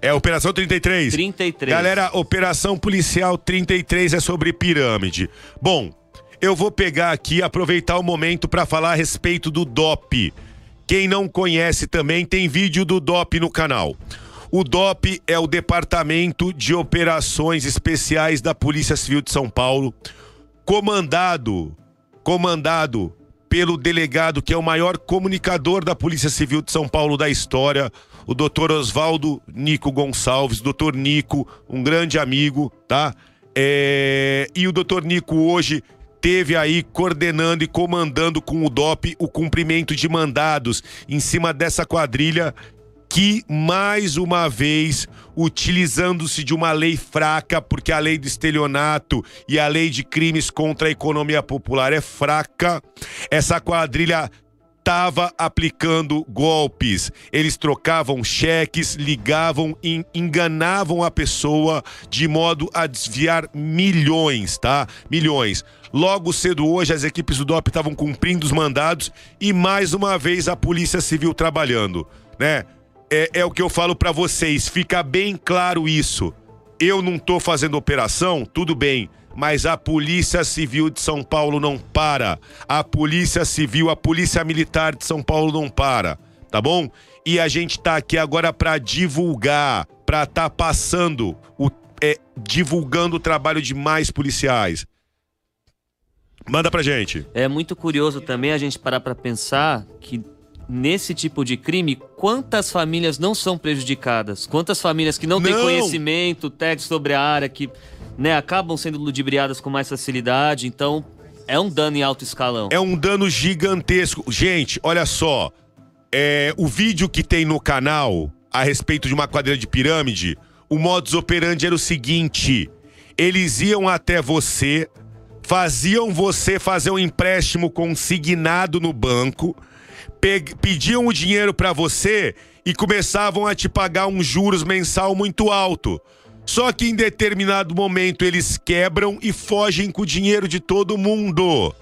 É Operação 33. 33. Galera, Operação Policial 33 é sobre pirâmide. Bom, eu vou pegar aqui, aproveitar o momento para falar a respeito do DOP. Quem não conhece também, tem vídeo do DOP no canal. O DOP é o Departamento de Operações Especiais da Polícia Civil de São Paulo, comandado, comandado pelo delegado que é o maior comunicador da Polícia Civil de São Paulo da história, o doutor Oswaldo Nico Gonçalves, doutor Nico, um grande amigo, tá? É, E o doutor Nico hoje teve aí coordenando e comandando com o DOP o cumprimento de mandados em cima dessa quadrilha que, mais uma vez, utilizando-se de uma lei fraca, porque a lei do estelionato e a lei de crimes contra a economia popular é fraca, essa quadrilha estava aplicando golpes. Eles trocavam cheques, ligavam e enganavam a pessoa de modo a desviar milhões, tá? Milhões. Logo cedo hoje, as equipes do DOP estavam cumprindo os mandados e mais uma vez a Polícia Civil trabalhando, né? É, é o que eu falo pra vocês, fica bem claro isso. Eu não tô fazendo operação, tudo bem, mas a Polícia Civil de São Paulo não para. A Polícia Civil, a Polícia Militar de São Paulo não para, tá bom? E a gente tá aqui agora pra divulgar, pra tá passando o é, divulgando o trabalho de mais policiais. Manda pra gente. É muito curioso também a gente parar para pensar que nesse tipo de crime, quantas famílias não são prejudicadas? Quantas famílias que não, têm Não. conhecimento técnico sobre a área, que né, acabam sendo ludibriadas com mais facilidade. Então, é um dano em alto escalão. É um dano gigantesco. Gente, olha só. É, o vídeo que tem no canal a respeito de uma quadrilha de pirâmide, o modus operandi era o seguinte: eles iam até você, faziam você fazer um empréstimo consignado no banco, pediam o dinheiro para você e começavam a te pagar um juros mensal muito alto. Só que em determinado momento eles quebram e fogem com o dinheiro de todo mundo.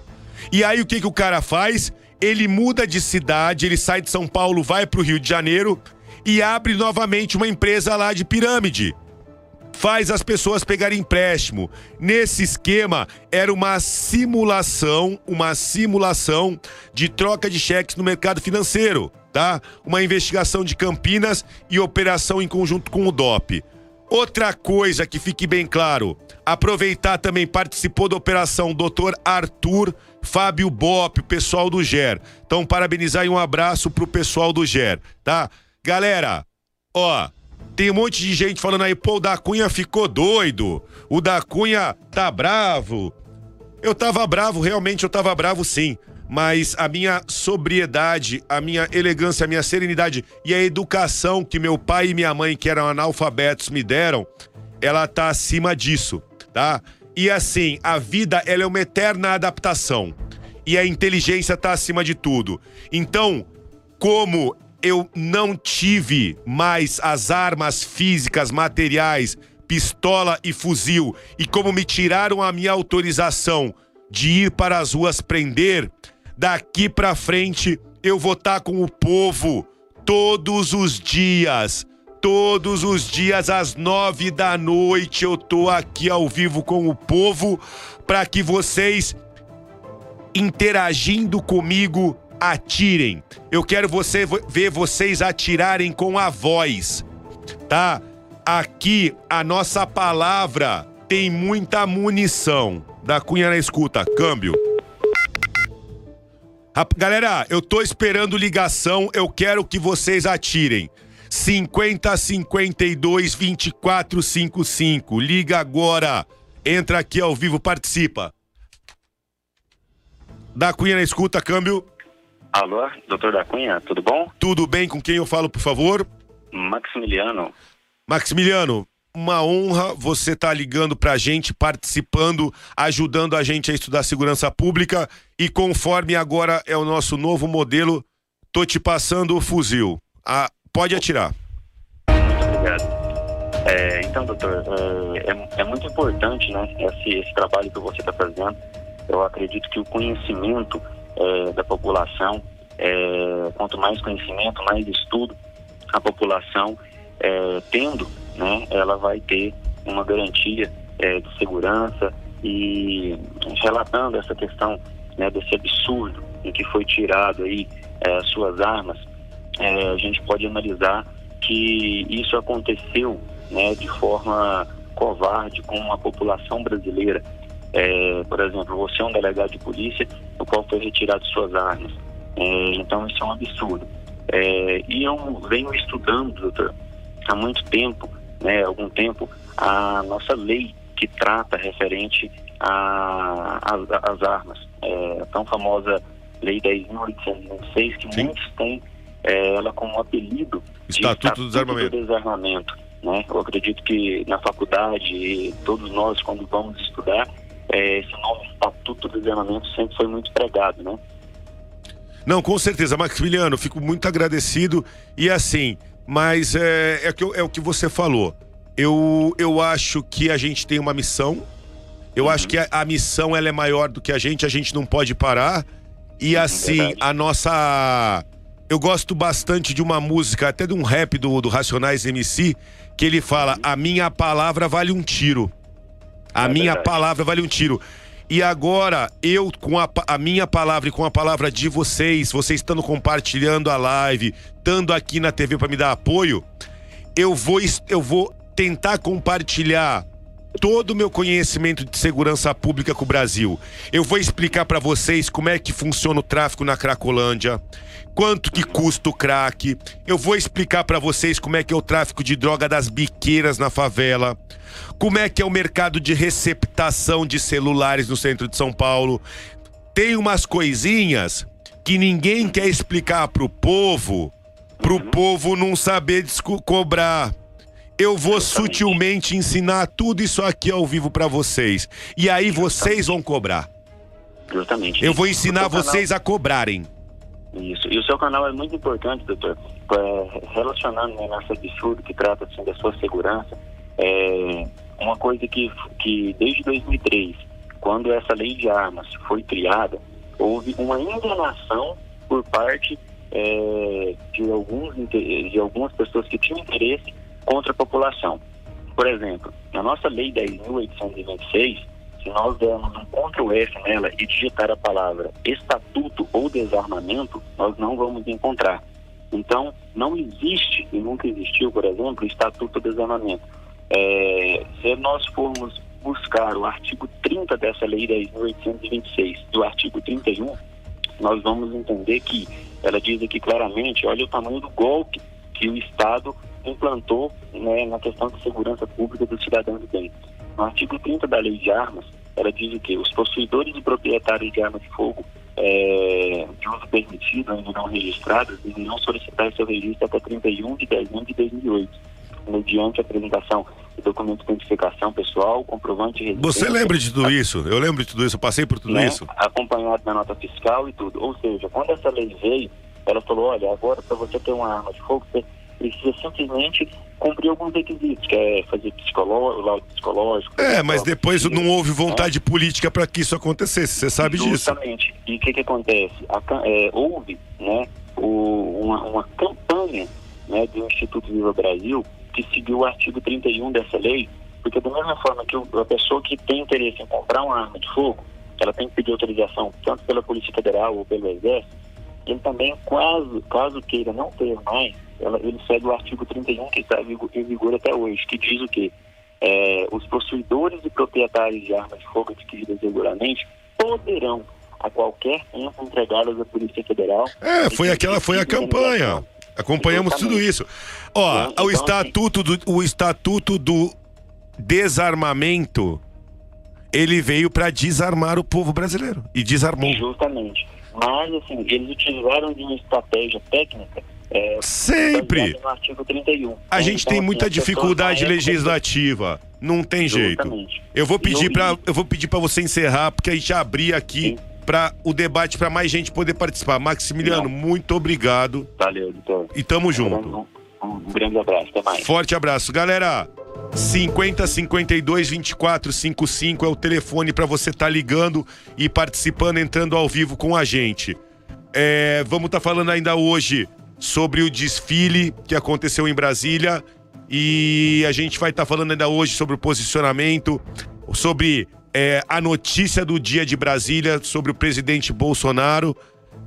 E aí o que, que o cara faz? Ele muda de cidade, ele sai de São Paulo, vai para o Rio de Janeiro e abre novamente uma empresa lá de pirâmide. Faz as pessoas pegarem empréstimo. Nesse esquema, era uma simulação, uma simulação de troca de cheques no mercado financeiro, tá? Uma investigação de Campinas e operação em conjunto com o DOP. Outra coisa que fique bem claro, aproveitar também participou da operação Dr. Arthur Fábio Bop, o pessoal do GER. Então, parabenizar e um abraço pro pessoal do GER, tá? Galera, ó, tem um monte de gente falando aí, pô, o da Cunha ficou doido, o da Cunha tá bravo. Eu tava bravo, realmente eu tava bravo sim mas a minha sobriedade, a minha elegância, a minha serenidade e a educação que meu pai e minha mãe, que eram analfabetos, me deram, ela tá acima disso, tá? E assim, a vida ela é uma eterna adaptação e a inteligência tá acima de tudo. Então, como eu não tive mais as armas físicas, materiais, pistola e fuzil, e como me tiraram a minha autorização de ir para as ruas prender, Daqui pra frente eu vou estar tá com o povo todos os dias. Todos os dias às nove da noite eu tô aqui ao vivo com o povo para que vocês interagindo comigo atirem. Eu quero você ver vocês atirarem com a voz, tá? Aqui a nossa palavra tem muita munição. Da Cunha na escuta, câmbio. Galera, eu tô esperando ligação, eu quero que vocês atirem. 50 52 24 55. Liga agora. Entra aqui ao vivo, participa. Da Cunha na escuta, câmbio. Alô, doutor da Cunha, tudo bom? Tudo bem, com quem eu falo, por favor? Maximiliano. Maximiliano, uma honra você estar tá ligando pra gente, participando, ajudando a gente a estudar segurança pública e conforme agora é o nosso novo modelo, tô te passando o fuzil. Ah, pode atirar. Muito obrigado. É, então, doutor, é, é, é, muito importante né, esse, esse trabalho que você está fazendo. Eu acredito que o conhecimento é, da população, é, quanto mais conhecimento, mais estudo a população é, tendo né, ela vai ter uma garantia é, de segurança e relatando essa questão né, desse absurdo em que foi tirado aí é, suas armas, é, a gente pode analisar que isso aconteceu né, de forma covarde com a população brasileira. É, por exemplo, você é um delegado de polícia, no qual foi retirado suas armas. É, então isso é um absurdo. É, e eu venho estudando, doutor, há muito tempo né, algum tempo, a nossa lei que trata referente às armas. É, a tão famosa Lei 10.826, que Sim. muitos têm é, ela como apelido Estatuto, de Estatuto do Desarmamento. Do desarmamento né? Eu acredito que na faculdade, todos nós, quando vamos estudar, é, esse nome Estatuto do Desarmamento sempre foi muito pregado, né? Não, com certeza, Maximiliano, fico muito agradecido. E assim, mas é, é, que, é o que você falou. Eu, eu acho que a gente tem uma missão. Eu uhum. acho que a, a, missão ela é maior do que a gente, a gente não pode parar. E uhum, assim, Verdade. a nossa. Eu gosto bastante de uma música, até de um rap do, do Racionais MC, que ele fala: A minha palavra vale um tiro. A é minha verdade. palavra vale um tiro. E agora, eu, com a, a, minha palavra e com a palavra de vocês, vocês estando compartilhando a live, estando aqui na TV para me dar apoio, eu vou, eu vou tentar compartilhar todo o meu conhecimento de segurança pública com o Brasil. Eu vou explicar para vocês como é que funciona o tráfico na Cracolândia, quanto que custa o crack. Eu vou explicar para vocês como é que é o tráfico de droga das biqueiras na favela, como é que é o mercado de receptação de celulares no centro de São Paulo. Tem umas coisinhas que ninguém quer explicar pro povo, pro povo não saber cobrar. Eu vou sutilmente ensinar tudo isso aqui ao vivo pra vocês. E aí vocês vão cobrar. Justamente. Eu vou ensinar seu canal- vocês a cobrarem. Isso. E o seu canal é muito importante, doutor, relacionando né, nessa absurdo que trata assim, da sua segurança. É uma coisa que, que desde 2003, quando essa lei de armas foi criada, houve uma enganação por parte é, de, alguns, de algumas pessoas que tinham interesse contra a população. Por exemplo, na nossa lei 10.826, se nós dermos um Ctrl F nela e digitar a palavra estatuto ou desarmamento, nós não vamos encontrar. Então, não existe e nunca existiu, por exemplo, estatuto ou desarmamento. É, se nós formos buscar o artigo 30 dessa lei 10.826 e o artigo 31, nós vamos entender que ela diz aqui claramente, olha o tamanho do golpe que o Estado implantou né, na questão de segurança pública dos cidadãos de bem. No artigo 30 da Lei de Armas, ela diz que os possuidores e proprietários de armas de fogo é, de uso permitido, ainda não registradas, deverão solicitar seu registro até 31 de dezembro de 2008, mediante apresentação de documento de identificação pessoal, comprovante Você lembra de tudo isso? Eu lembro de tudo isso, eu passei por tudo né, isso. acompanhado da nota fiscal e tudo. Ou seja, quando essa lei veio, ela falou, olha, agora para você ter uma arma de fogo, você precisa simplesmente cumprir alguns requisitos, que é fazer psicológico, laudo psicológico. É, mas depois de não houve vontade política para que isso acontecesse, você sabe disso. Justamente. E o que, que acontece? A é, houve né, o- uma, uma campanha né, do Instituto Viva Brasil que seguiu o artigo 31 dessa lei, porque da mesma forma que a pessoa que tem interesse em comprar uma arma de fogo, ela tem que pedir autorização tanto pela Polícia Federal ou pelo Exército, ele também, caso, caso queira não ter mais, ela- ele segue o artigo 31 que está em vigor, até hoje, que diz o quê? É, os possuidores e proprietários de armas de fogo adquiridas regularmente poderão a qualquer tempo entregá-las à Polícia Federal. É, foi aquela, foi a campanha. Acompanhamos tudo isso. Ó, Então, o assim, estatuto do, o estatuto do desarmamento, ele veio para desarmar o povo brasileiro e desarmou. Justamente. Mas, assim, eles utilizaram de uma estratégia técnica. É, Sempre. No artigo 31. A gente Então, tem assim, muita dificuldade época- legislativa. Não tem jeito. Justamente. Eu vou pedir para eu vou pedir para você encerrar porque a gente abrir aqui para o debate para mais gente poder participar. Maximiliano, muito obrigado Valeu, doutor. e tamo Um, junto. um grande abraço. Até mais. Forte abraço, galera. 50 52 24 55 é o telefone para você estar ligando e participando, entrando ao vivo com a gente. É, vamos estar falando ainda hoje sobre o desfile que aconteceu em Brasília e a gente vai estar falando ainda hoje sobre o posicionamento, sobre é, a notícia do dia de Brasília, sobre o presidente Bolsonaro.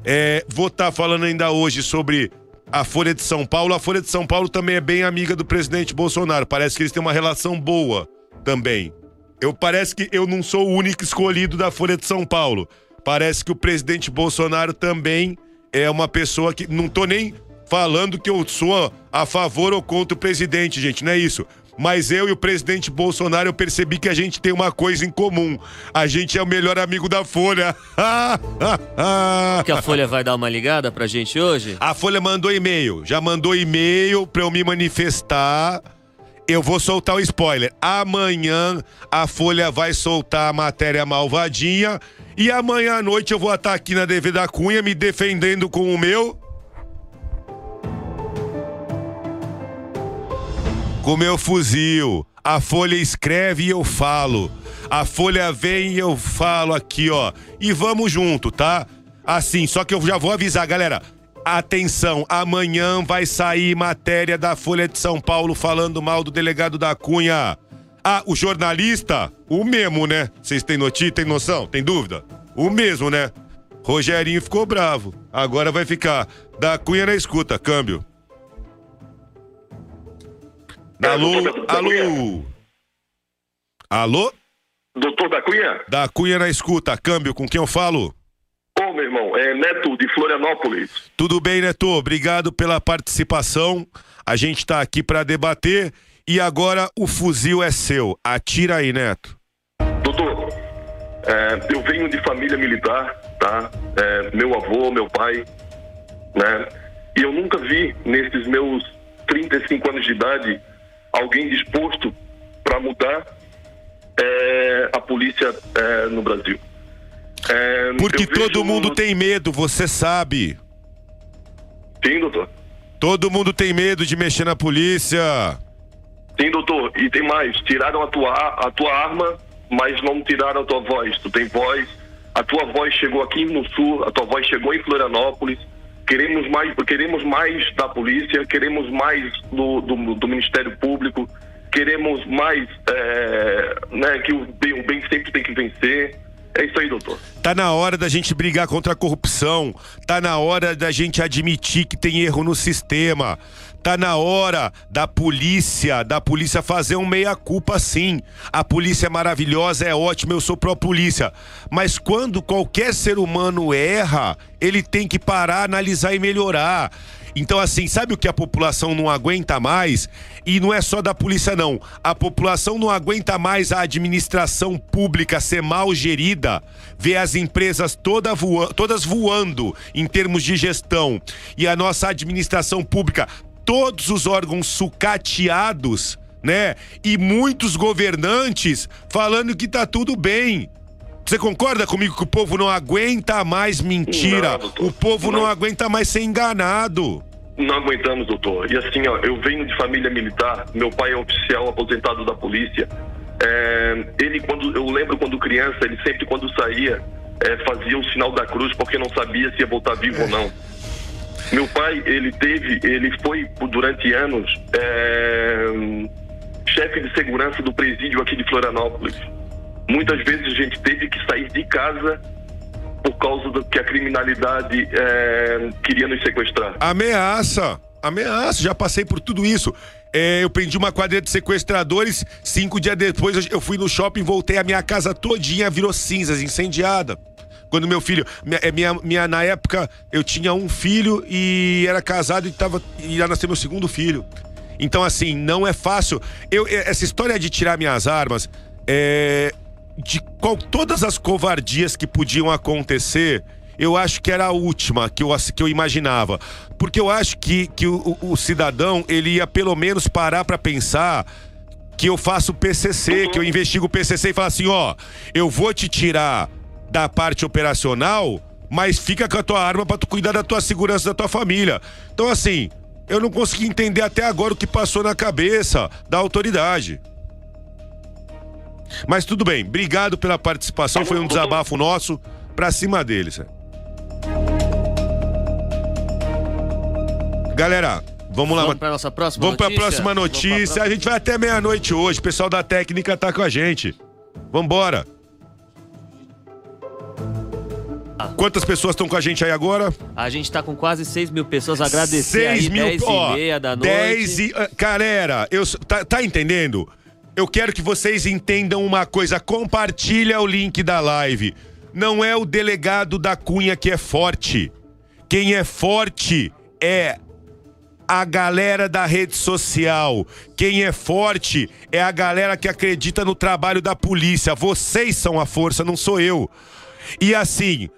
É, vou estar falando ainda hoje sobre a Folha de São Paulo. A Folha de São Paulo também é bem amiga do presidente Bolsonaro. Parece que eles têm uma relação boa também. Eu parece que eu não sou o único escolhido da Folha de São Paulo. Parece que o presidente Bolsonaro também é uma pessoa que não tô nem falando que eu sou a favor ou contra o presidente, gente, não é isso. Mas eu e o presidente Bolsonaro eu percebi que a gente tem uma coisa em comum. A gente é o melhor amigo da Folha. (laughs) Que a Folha vai dar uma ligada pra gente hoje? A Folha mandou e-mail, já mandou e-mail pra eu me manifestar. Eu vou soltar o spoiler. Amanhã a Folha vai soltar a matéria malvadinha e amanhã à noite eu vou estar aqui na DV da Cunha me defendendo com o meu com meu fuzil. A Folha escreve e eu falo. A Folha vem e eu falo aqui, ó. E vamos junto, tá? Assim, só que eu já vou avisar, galera. Atenção, amanhã vai sair matéria da Folha de São Paulo falando mal do delegado da Cunha. Ah, o jornalista? O mesmo, né? Vocês têm notícia, tem noção? Tem dúvida? O mesmo, né? Rogerinho ficou bravo. Agora vai ficar. Da Cunha na escuta, câmbio. Alô, alô. Alô? Doutor da Cunha? Da Cunha na escuta, câmbio, com quem eu falo? Ô, meu irmão, é Neto de Florianópolis. Tudo bem, Neto? Obrigado pela participação. A gente tá aqui para debater e agora o fuzil é seu. Atira aí, Neto. Doutor, é, eu venho de família militar, tá? É, meu avô, meu pai, né? E eu nunca vi, nesses meus 35 anos de idade, alguém disposto para mudar é, a polícia é, no Brasil. É, Porque todo mundo tem medo, você sabe. Sim, doutor. Todo mundo tem medo de mexer na polícia. Sim, doutor. E tem mais. Tiraram a tua, a tua arma, mas não tiraram a tua voz. Tu tem voz. A tua voz chegou aqui no Sul, a tua voz chegou em Florianópolis. Queremos mais, queremos mais da polícia, queremos mais do, do, do Ministério Público, queremos mais é, né, que o bem, o bem sempre tem que vencer. É isso aí, doutor. Tá na hora da gente brigar contra a corrupção. Tá na hora da gente admitir que tem erro no sistema. Tá na hora da polícia, da polícia fazer um meia-culpa sim. A polícia é maravilhosa, é ótima, eu sou pró-polícia. Mas quando qualquer ser humano erra, ele tem que parar, analisar e melhorar. Então, assim, sabe o que a população não aguenta mais? E não é só da polícia, não. A população não aguenta mais a administração pública ser mal gerida, ver as empresas toda voa- todas voando em termos de gestão e a nossa administração pública, todos os órgãos sucateados, né? E muitos governantes falando que tá tudo bem. Você concorda comigo que o povo não aguenta mais mentira? Não, o povo não Não. aguenta mais ser enganado. Não aguentamos, doutor. E assim, ó, eu venho de família militar, meu pai é oficial aposentado da polícia. É, ele, quando eu lembro quando criança, ele sempre quando saía é, fazia o sinal da cruz porque não sabia se ia voltar vivo ou não. Meu pai, ele teve, ele foi durante anos é, chefe de segurança do presídio aqui de Florianópolis. Muitas vezes a gente teve que sair de casa por causa do que a criminalidade é, queria nos sequestrar. Ameaça, ameaça, já passei por tudo isso. É, eu prendi uma quadrilha de sequestradores, cinco dias depois eu- eu fui no shopping, voltei, a minha casa todinha virou cinzas, incendiada. Quando meu filho, minha, é, minha, minha- na época eu tinha um filho e era casado e tava ia nascer meu segundo filho. Então assim, não é fácil. Eu, essa história de tirar minhas armas, é, de qual, todas as covardias que podiam acontecer, eu acho que era a última que eu, que eu imaginava. Porque eu acho que, que o, o- cidadão, ele ia pelo menos parar pra pensar que eu faço PCC, que eu investigo o PCC e falar assim, ó, eu vou te tirar da parte operacional, mas fica com a tua arma pra tu cuidar da tua segurança da tua família. Então assim, eu não consegui entender até agora o que passou na cabeça da autoridade. Mas tudo bem, obrigado pela participação, foi um desabafo nosso pra cima deles. Galera, vamos lá. Vamos pra nossa próxima Vamos pra notícia? próxima Vamos pra notícia. próxima. A gente vai até meia-noite hoje. O pessoal da técnica tá com a gente. Vambora. Quantas pessoas estão com a gente aí agora? A gente tá com quase 6 mil pessoas. Agradecer Seis aí, mil, 10 ó, e meia da noite. 10 e. ah, Galera, eu, tá, tá entendendo? Eu quero que vocês entendam uma coisa. Compartilha o link da live. Não é o delegado da Cunha que é forte. Quem é forte é a galera da rede social. Quem é forte é a galera que acredita no trabalho da polícia. Vocês são a força, não sou eu. E assim,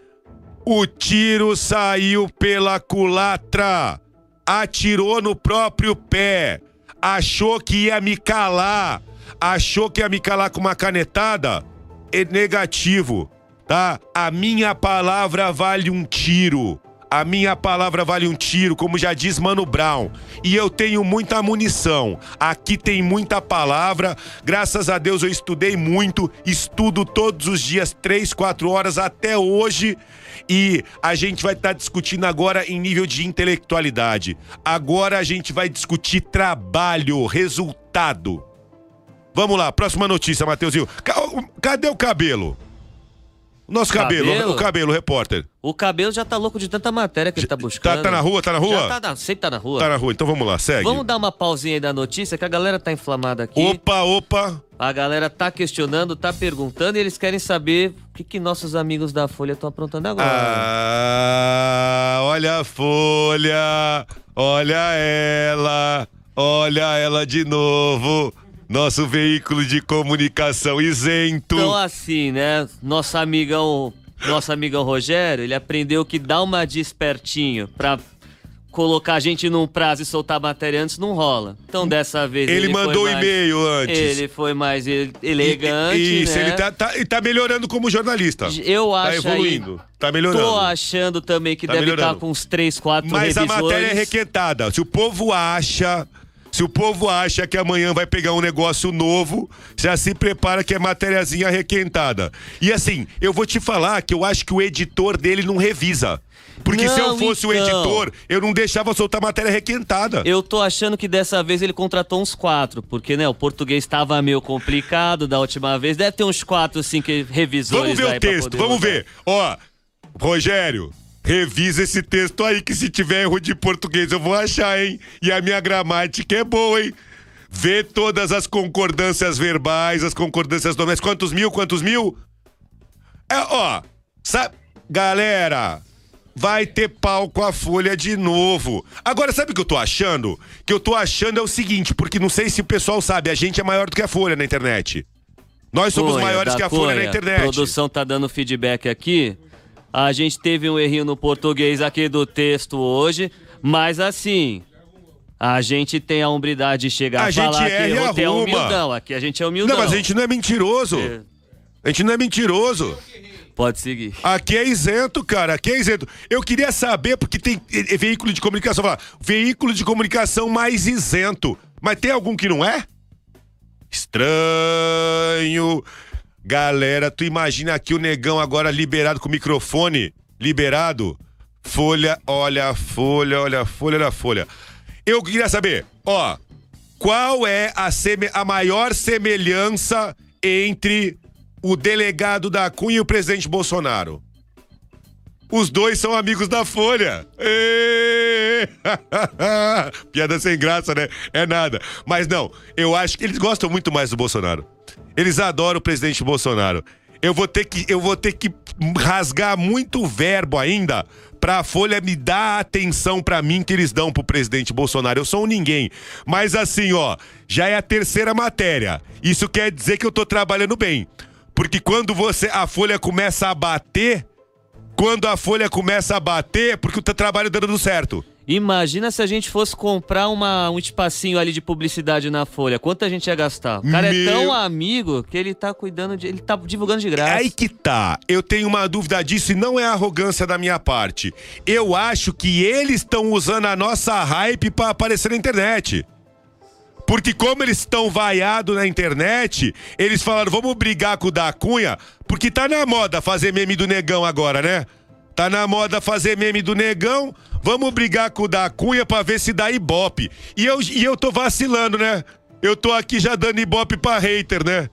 o tiro saiu pela culatra. Atirou no próprio pé. Achou que ia me calar. Achou que ia me calar com uma canetada? É negativo, tá? A minha palavra vale um tiro. A minha palavra vale um tiro, como já diz Mano Brown. E eu tenho muita munição. Aqui tem muita palavra. Graças a Deus eu estudei muito. Estudo todos os dias, três, quatro horas até hoje. E a gente vai estar discutindo agora em nível de intelectualidade. Agora a gente vai discutir trabalho, resultado. Vamos lá, próxima notícia, Mateuzinho. Ca- Cadê o cabelo? O Nosso cabelo, Cabelo? o cabelo, o repórter. O cabelo já tá louco de tanta matéria que ele tá buscando. tá na rua, tá na rua? Já tá na, sempre tá na rua. Tá na rua, então vamos lá, segue. Vamos dar uma pausinha aí da notícia que a galera tá inflamada aqui. Opa, opa. A galera tá questionando, tá perguntando e eles querem saber o que, que nossos amigos da Folha estão aprontando agora. Ah, olha a folha, olha ela, olha ela de novo. Nosso veículo de comunicação isento. Então assim, né? Nosso amigão, nosso amigão Rogério, ele aprendeu que dá uma despertinho pra colocar a gente num prazo e soltar a matéria antes não rola. Então dessa vez Ele, ele, mandou mais- e-mail antes. Ele foi mais ele- elegante, Isso, né? ele tá, tá, tá melhorando como jornalista. Eu Tá acho evoluindo. aí, Tá melhorando. Tô achando também que Tá deve estar com uns 3, 4 Mas a revisores. matéria é requentada. Se o povo acha. Se o povo acha que amanhã vai pegar um negócio novo, já se prepara que é matériazinha requentada. E assim, eu vou te falar que eu acho que o editor dele não revisa. Porque se eu Não, fosse o então. editor, eu não deixava soltar matéria requentada. Eu tô achando que dessa vez ele contratou uns quatro, porque, né, o português tava meio complicado da última vez. Deve ter uns quatro, assim, que revisores Vamos ver o texto, vamos botar. ver. Ó, Rogério, revisa esse texto aí, que se tiver erro de português eu vou achar, hein? E a minha gramática é boa, hein? Vê todas as concordâncias verbais, as concordâncias domésticas. Quantos mil? Quantos mil? É, ó, sabe, galera, vai ter pau com a folha de novo. Agora, sabe o que eu tô achando? O que eu tô achando é o seguinte, porque não sei se o pessoal sabe, a gente é maior do que a folha na internet. Nós somos Cunha, maiores que a folha na Cunha, internet. produção tá dando feedback aqui. A gente teve um errinho no português aqui do texto hoje, mas assim, a gente tem a hombridade de chegar A a, gente falar erra e que arruma. humildão. Aqui a gente é humildão. Não, mas a gente não é mentiroso. É. A gente não é mentiroso. Pode seguir. Aqui é isento, cara. Aqui é isento. Eu queria saber, porque tem veículo de comunicação. Fala, veículo de comunicação mais isento. Mas tem algum que não é? Estranho. Galera, tu imagina aqui o negão agora liberado com o microfone liberado? Folha, olha a folha, olha a folha, olha a folha. Eu queria saber, ó, qual é a, a maior semelhança entre o delegado da Cunha e o presidente Bolsonaro? Os dois são amigos da Folha. (laughs) Piada sem graça, né? É nada. Mas não, eu acho que eles gostam muito mais do Bolsonaro. Eles adoram o presidente Bolsonaro. Eu vou ter que, eu vou ter que rasgar muito verbo ainda pra Folha me dar a atenção pra mim que eles dão pro presidente Bolsonaro. Eu sou um ninguém. Mas assim, ó, já é a terceira matéria. Isso quer dizer que eu tô trabalhando bem. Porque quando você a Folha começa a bater, quando a Folha começa a bater, é porque o trabalho tá dando certo. Imagina se a gente fosse comprar uma, um espacinho ali de publicidade na Folha. Quanto a gente ia gastar? O cara Meu- é tão amigo que ele tá cuidando de. Ele tá divulgando de graça. Aí que tá. Eu tenho uma dúvida disso e não é arrogância da minha parte. Eu acho que eles estão usando a nossa hype pra aparecer na internet. Porque como eles estão vaiados na internet, eles falaram, vamos brigar com o da Cunha, porque tá na moda fazer meme do negão agora, né? Tá na moda fazer meme do negão, vamos brigar com o da Cunha pra ver se dá ibope. E eu, e eu tô vacilando, né? Eu tô aqui já dando ibope pra hater, né?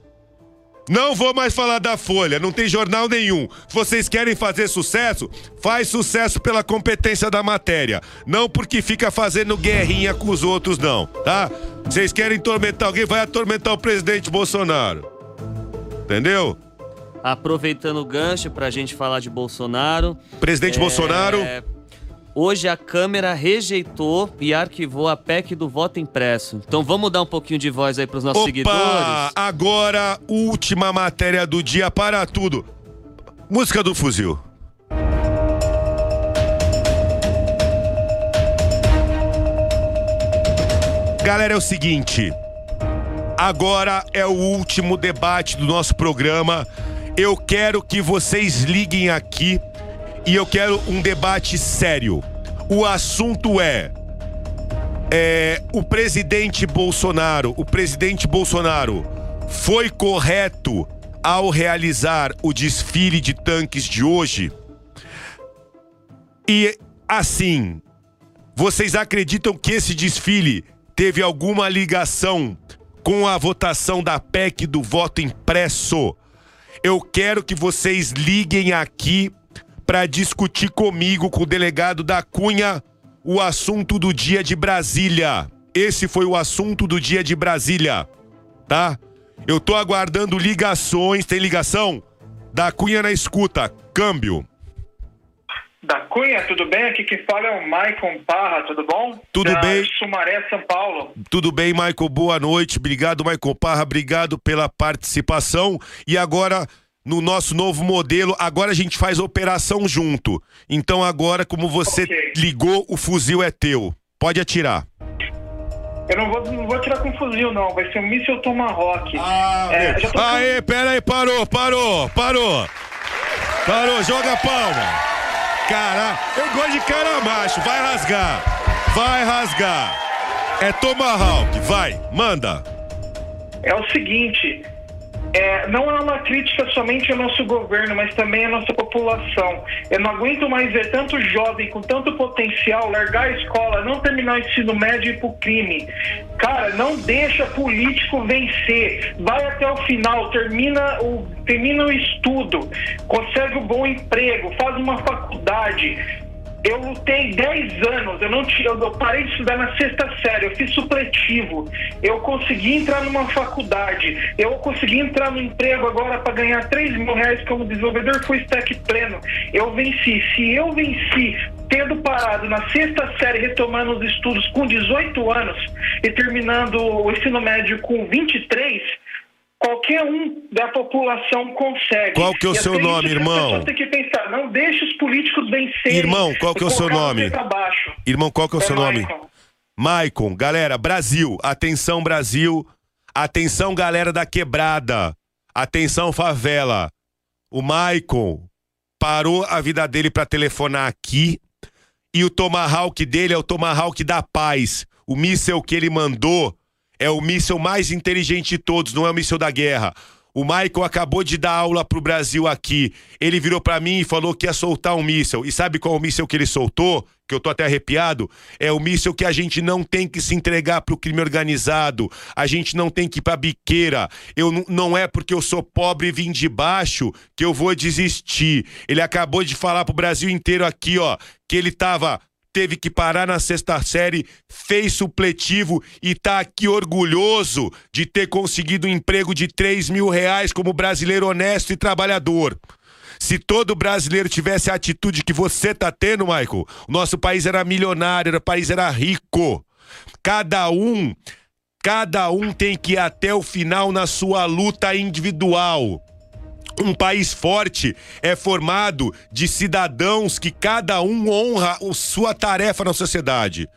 Não vou mais falar da Folha, não tem jornal nenhum. Se vocês querem fazer sucesso, faz sucesso pela competência da matéria. Não porque fica fazendo guerrinha com os outros, não, tá? Vocês querem atormentar alguém, vai atormentar o presidente Bolsonaro. Entendeu? Aproveitando o gancho pra gente falar de Bolsonaro. Presidente é, Bolsonaro. Hoje a Câmara rejeitou e arquivou a PEC do voto impresso. Então vamos dar um pouquinho de voz aí pros nossos Opa! seguidores. Agora, última matéria do dia para tudo. Música do fuzil. Galera, é o seguinte. Agora é o último debate do nosso programa. Eu quero que vocês liguem aqui e eu quero um debate sério. O assunto é é, o presidente Bolsonaro, o presidente Bolsonaro foi correto ao realizar o desfile de tanques de hoje? E assim, vocês acreditam que esse desfile teve alguma ligação com a votação da PEC do voto impresso? Eu quero que vocês liguem aqui para discutir comigo, com o delegado da Cunha, o assunto do dia de Brasília. Esse foi o assunto do dia de Brasília, tá? Eu tô aguardando ligações. Tem ligação? Da Cunha na escuta. Câmbio. Da Cunha, tudo bem? Aqui quem fala é o Maicon Parra, tudo bom? Tudo da bem. Sumaré, São Paulo. Tudo bem, Michael? Boa noite. Obrigado, Michael Parra. Obrigado pela participação. E agora, no nosso novo modelo. Agora a gente faz operação junto. Então agora, como você Ok. ligou, o fuzil é teu. Pode atirar. Eu não vou, não vou tirar com fuzil, não. Vai ser um míssil Tomahawk. Ah, É, tô com- Aê, pera aí, parou, parou, parou. Parou, joga a palma. Cara, eu gosto de cara macho, vai rasgar. Vai rasgar. É Tomahawk, vai, manda. É o seguinte, é, não é uma crítica somente ao nosso governo, mas também à nossa população. Eu não aguento mais ver tanto jovem com tanto potencial largar a escola, não terminar o ensino médio e ir pro crime. Cara, não deixa político vencer. Vai até o final, termina o, termina o estudo, consegue um bom emprego, faz uma faculdade. Eu lutei 10 anos, eu não tinha, eu parei de estudar na sexta série, eu fiz supletivo. Eu consegui entrar numa faculdade, eu consegui entrar no emprego agora para ganhar 3 mil reais como desenvolvedor full stack pleno. Eu venci. Se eu venci tendo parado na sexta série, retomando os estudos com 18 anos e terminando o ensino médio com 23, Qualquer um da população consegue. Qual que é o E seu até nome, irmão? Têm que pensar, não deixe os políticos vencerem. Irmão, qual que é o seu nome? Irmão, qual que é o É seu nome? Maicon. Maicon, galera, Brasil, atenção Brasil, atenção galera da quebrada, atenção favela. O Maicon parou a vida dele pra telefonar aqui e o Tomahawk dele é o Tomahawk da paz. O míssel que ele mandou é o míssel mais inteligente de todos, não é o míssel da guerra. O Michael acabou de dar aula pro Brasil aqui. Ele virou pra mim e falou que ia soltar um míssel. E sabe qual é o míssel que ele soltou? Que eu tô até arrepiado. É o míssel que a gente não tem que se entregar pro crime organizado. A gente não tem que ir pra biqueira. Eu não é porque eu sou pobre e vim de baixo que eu vou desistir. Ele acabou de falar pro Brasil inteiro aqui, ó, que ele tava teve que parar na sexta série, fez supletivo e tá aqui orgulhoso de ter conseguido um emprego de 3 mil reais como brasileiro honesto e trabalhador. Se todo brasileiro tivesse a atitude que você tá tendo, Michael, o nosso país era milionário, o país era rico. Cada um, cada um tem que ir até o final na sua luta individual. Um país forte é formado de cidadãos que cada um honra sua tarefa na sociedade.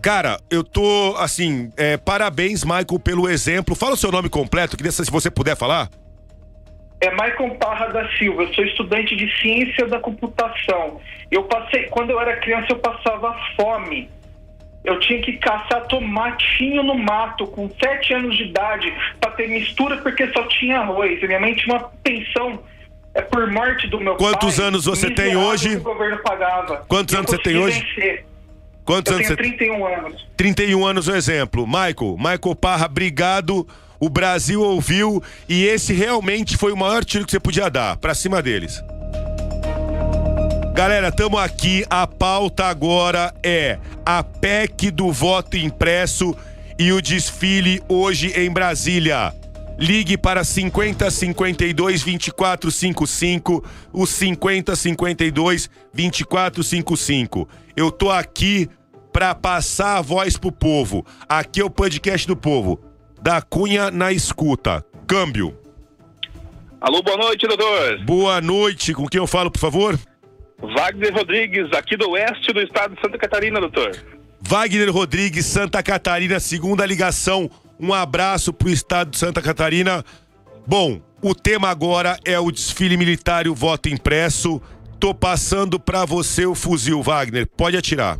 Cara, eu tô assim, é, parabéns, Michael, pelo exemplo. Fala o seu nome completo, saber se você puder falar. É Maicon Parra da Silva, eu sou estudante de ciência da computação. Eu passei, quando eu era criança, eu passava fome. Eu tinha que caçar tomatinho no mato com sete anos de idade para ter mistura porque só tinha arroz. E minha mãe tinha uma pensão é, por morte do meu Quantos pai. anos você tem hoje? O governo pagava. Quantos anos você tem hoje? vencer. Quantos Eu anos tenho você 31 anos. 31 anos, um exemplo. Michael, Michael Parra, obrigado. O Brasil ouviu e esse realmente foi o maior tiro que você podia dar pra cima deles. Galera, estamos aqui. A pauta agora é a PEC do voto impresso e o desfile hoje em Brasília. Ligue para 50 52 24 55, o 50 52 24 55. Eu tô aqui para passar a voz pro povo. Aqui é o podcast do povo. Da Cunha na escuta. Câmbio. Alô, boa noite, doutor. Boa noite. Com quem eu falo, por favor? Wagner Rodrigues, aqui do oeste do estado de Santa Catarina, doutor. Wagner Rodrigues, Santa Catarina, segunda ligação. Um abraço pro estado de Santa Catarina. Bom, o tema agora é o desfile militar e o voto impresso. Tô passando pra você o fuzil, Wagner. Pode atirar.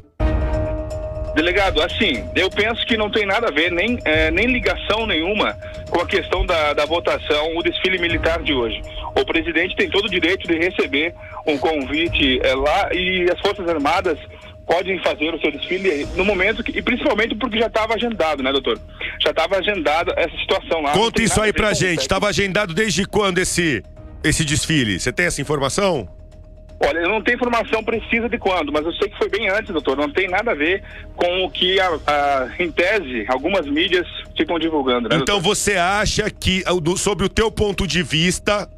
Delegado, assim, eu penso que não tem nada a ver, nem, eh, nem ligação nenhuma com a questão da, da votação, o desfile militar de hoje. O presidente tem todo o direito de receber um convite eh, lá e as Forças Armadas podem fazer o seu desfile no momento que, e principalmente porque já estava agendado, né, doutor? Já estava agendada essa situação lá. Conta isso aí pra gente. isso. Tava agendado desde quando esse, esse desfile? Você tem essa informação? Olha, eu não tenho informação precisa de quando, mas eu sei que foi bem antes, doutor. Não tem nada a ver com o que, a, a- em tese, algumas mídias ficam divulgando, né, Então você acha que, ah, sobre o teu ponto de vista,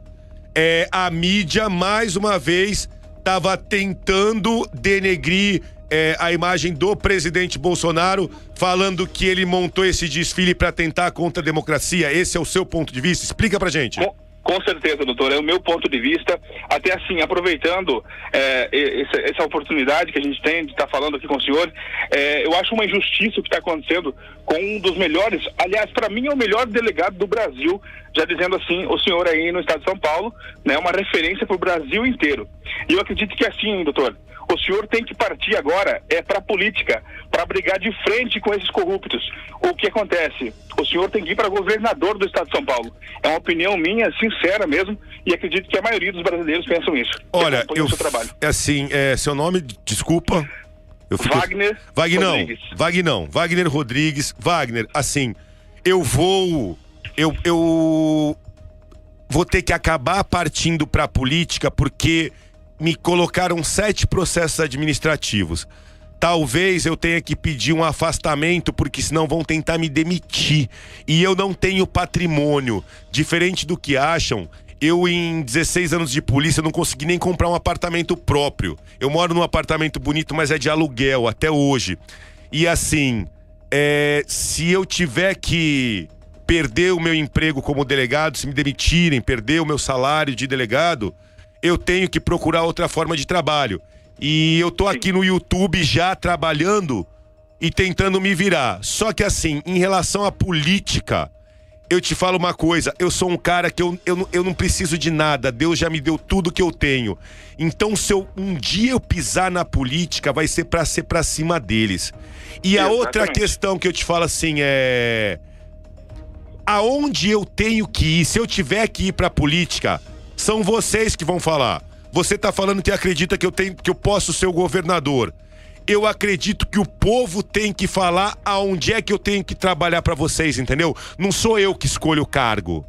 é, a mídia, mais uma vez, estava tentando denegrir é, a imagem do presidente Bolsonaro, falando que ele montou esse desfile para tentar contra a democracia? Esse é o seu ponto de vista? Explica pra gente. Com, Com certeza, doutor, é o meu ponto de vista. Até assim, aproveitando é, essa, essa, oportunidade que a gente tem de estar falando aqui com o senhor, é, eu acho uma injustiça o que está acontecendo com um dos melhores, aliás, para mim é o melhor delegado do Brasil, já dizendo assim, o senhor aí no estado de São Paulo, né, uma referência para o Brasil inteiro. E eu acredito que é assim, doutor, o senhor tem que partir agora é para a política, para brigar de frente com esses corruptos. O que acontece? O senhor tem que ir para governador do estado de São Paulo. É uma opinião minha, sincera mesmo, e acredito que a maioria dos brasileiros pensam isso. Olha, eu, seu trabalho. é assim, é, seu nome, desculpa. Eu fico... Wagner Wagner Rodrigues. Wagner não. Wagner Rodrigues. Wagner, assim, eu vou. Eu, eu vou ter que acabar partindo para a política porque me colocaram sete processos administrativos. Talvez eu tenha que pedir um afastamento, porque senão vão tentar me demitir. E eu não tenho patrimônio. Diferente do que acham, eu, em 16 anos de polícia, não consegui nem comprar um apartamento próprio. Eu moro num apartamento bonito, mas é de aluguel até hoje. E assim, é, se eu tiver que perder o meu emprego como delegado, se me demitirem, perder o meu salário de delegado, eu tenho que procurar outra forma de trabalho. E eu tô aqui no YouTube já trabalhando e tentando me virar. Só que assim, em relação à política, eu te falo uma coisa, eu sou um cara que eu, eu, eu não preciso de nada, Deus já me deu tudo que eu tenho. Então, se eu, um dia eu pisar na política, vai ser pra ser pra cima deles. E a Exatamente. outra questão que eu te falo assim é. Aonde eu tenho que ir, se eu tiver que ir pra política, são vocês que vão falar. Você está falando que acredita que eu tenho que eu posso ser o governador. Eu acredito que o povo tem que falar aonde é que eu tenho que trabalhar para vocês, entendeu? Não sou eu que escolho o cargo.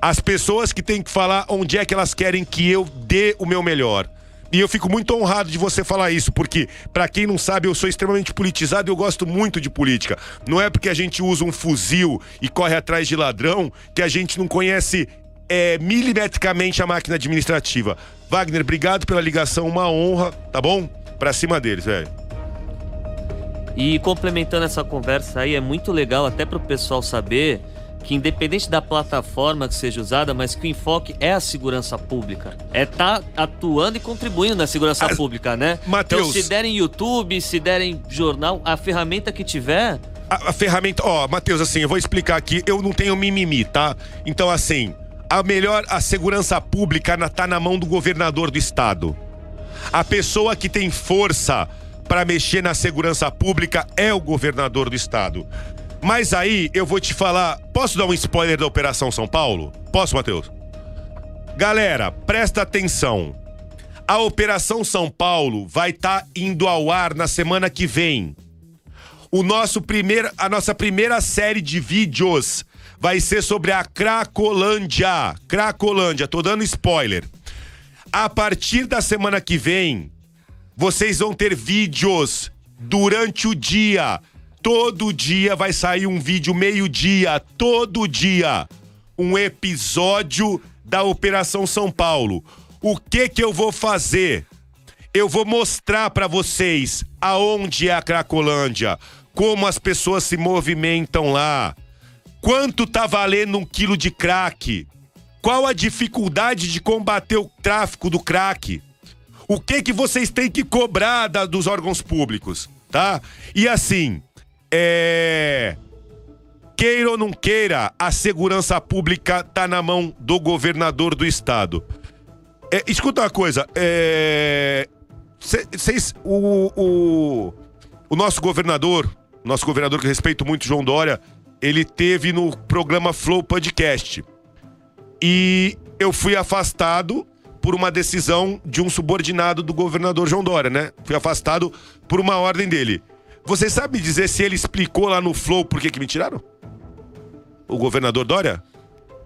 As pessoas que têm que falar onde é que elas querem que eu dê o meu melhor. E eu fico muito honrado de você falar isso, porque, para quem não sabe, eu sou extremamente politizado e eu gosto muito de política. Não é porque a gente usa um fuzil e corre atrás de ladrão que a gente não conhece é, milimetricamente a máquina administrativa. Wagner, obrigado pela ligação, uma honra, tá bom? Pra cima deles, velho. E complementando essa conversa aí, é muito legal até pro pessoal saber que independente da plataforma que seja usada, mas que o enfoque é a segurança pública. É tá atuando e contribuindo na segurança ah, pública, né? Mateus. Então, se derem YouTube, se derem jornal, a ferramenta que tiver. A, a ferramenta, ó, Matheus, assim, eu vou explicar aqui, eu não tenho mimimi, tá? Então, assim, a melhor a segurança pública está na mão do governador do estado. A pessoa que tem força para mexer na segurança pública é o governador do estado. Mas aí eu vou te falar, posso dar um spoiler da Operação São Paulo? Posso, Matheus? Galera, presta atenção. A Operação São Paulo vai estar tá indo ao ar na semana que vem. O nosso primeiro, a nossa primeira série de vídeos vai ser sobre a Cracolândia. Cracolândia, tô dando spoiler. A partir da semana que vem, vocês vão ter vídeos durante o dia. Todo dia vai sair um vídeo meio-dia, todo dia, um episódio da Operação São Paulo. O que que eu vou fazer? Eu vou mostrar para vocês aonde é a Cracolândia, como as pessoas se movimentam lá, Quanto tá valendo um quilo de crack? Qual a dificuldade de combater o tráfico do crack? O que que vocês têm que cobrar da, dos órgãos públicos, tá? E assim, é queira ou não queira, a segurança pública tá na mão do governador do estado. É, escuta uma coisa, é, cês, o, o, o nosso governador, nosso governador que respeito muito, João Dória, ele teve no programa Flow Podcast. E eu fui afastado por uma decisão de um subordinado do governador João Dória, né? Fui afastado por uma ordem dele. Você sabe dizer se ele explicou lá no Flow por que, que me tiraram? O governador Dória?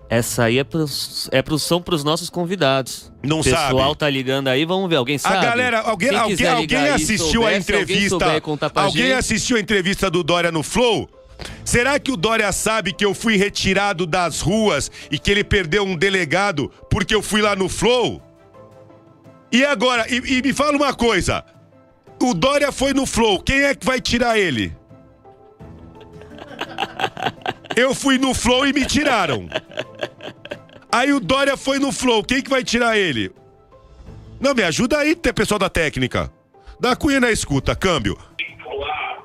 Essa aí é pros, é pros, são pros nossos convidados. Não sabe. O pessoal tá ligando aí, vamos ver. Alguém sabe? A galera, alguém, alguém, alguém assistiu souber, a entrevista. Alguém, alguém assistiu a entrevista do Dória no Flow? Será que o Dória sabe que eu fui retirado das ruas e que ele perdeu um delegado porque eu fui lá no Flow? E agora, e, e me fala uma coisa: o Dória foi no Flow, quem é que vai tirar ele? (laughs) Eu fui no Flow e me tiraram. Aí o Dória foi no Flow. Quem que vai tirar ele? Não, me ajuda aí, pessoal da técnica. Da Cunha na escuta, câmbio.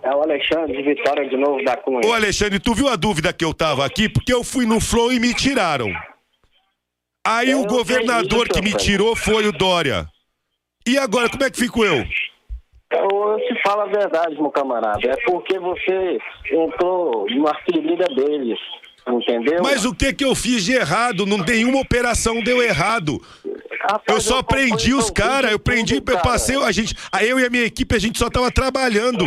É o Alexandre de Vitória de novo da Cunha. Ô Alexandre, tu viu a dúvida que eu tava aqui? Porque eu fui no Flow e me tiraram. Aí o governador que me tirou foi o Dória. E agora, como é que fico eu? Eu, eu te falo a verdade, meu camarada. É porque você entrou numa ferida deles. Entendeu? Mas o que que eu fiz de errado? Não nenhuma operação deu errado. eu só prendi os caras, eu prendi, eu passei, a gente, a eu e a minha equipe, a gente só tava trabalhando.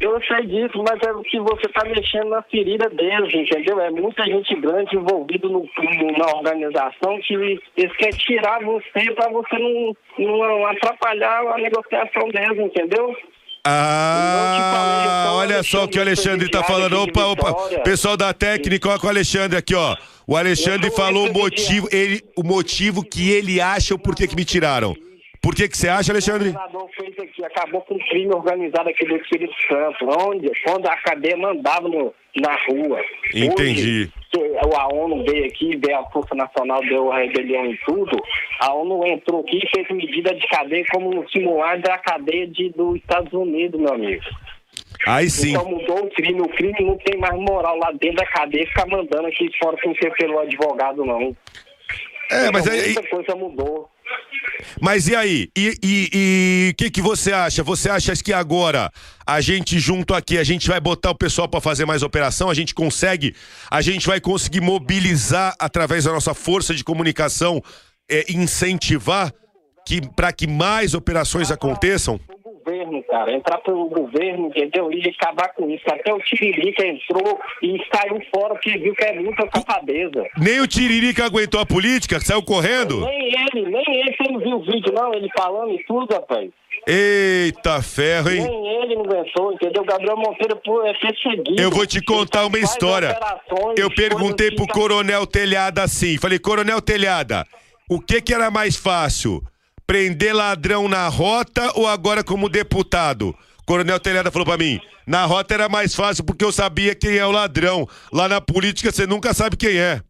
Eu sei disso, mas é que você tá mexendo na ferida deles, entendeu? É muita gente grande envolvida no, no- na organização que eles querem tirar você pra você não, não atrapalhar a negociação deles, entendeu? Ah, olha só o que o Alexandre tá falando. Opa, opa. Pessoal da técnica, olha com o Alexandre aqui, ó. O Alexandre falou o motivo, ele, o motivo que ele acha o porquê que me tiraram. Por que que você acha, Alexandre? O governador fez aqui, acabou com o crime organizado aqui do Espírito Santo, onde, quando a cadeia mandava no, na rua. Entendi. Hoje, a ONU veio aqui, veio a Força Nacional, deu a rebelião e tudo, a ONU entrou aqui e fez medida de cadeia como simular da cadeia de, dos Estados Unidos, meu amigo. Aí sim. Então mudou o crime, o crime não tem mais moral lá dentro da cadeia, ficar mandando aqui fora sem ser pelo advogado, não. É, mas Então, aí- Muita coisa mudou. Mas e aí? E o que, que você acha? Você acha que agora a gente junto aqui, a gente vai botar o pessoal para fazer mais operação? A gente consegue? A gente vai conseguir mobilizar através da nossa força de comunicação, é, incentivar que para que mais operações aconteçam? Governo, cara, entrar pelo governo, entendeu? E acabar com isso. Até o Tiririca entrou e saiu fora porque viu que é muita safadeza. Nem o Tiririca aguentou a política, saiu correndo? Nem ele, nem ele, você não viu o vídeo, não, ele falando e tudo, rapaz. Eita ferro, hein? Nem ele não aguentou, entendeu? Gabriel Monteiro pô, é perseguido. Eu vou te contar uma história. Eu perguntei coisas pro tá- Coronel Telhada assim, falei, Coronel Telhada, o que que era mais fácil? Prender ladrão na rota ou agora como deputado? Coronel Telhada falou pra mim, na rota era mais fácil porque eu sabia quem é o ladrão. Lá na política você nunca sabe quem é.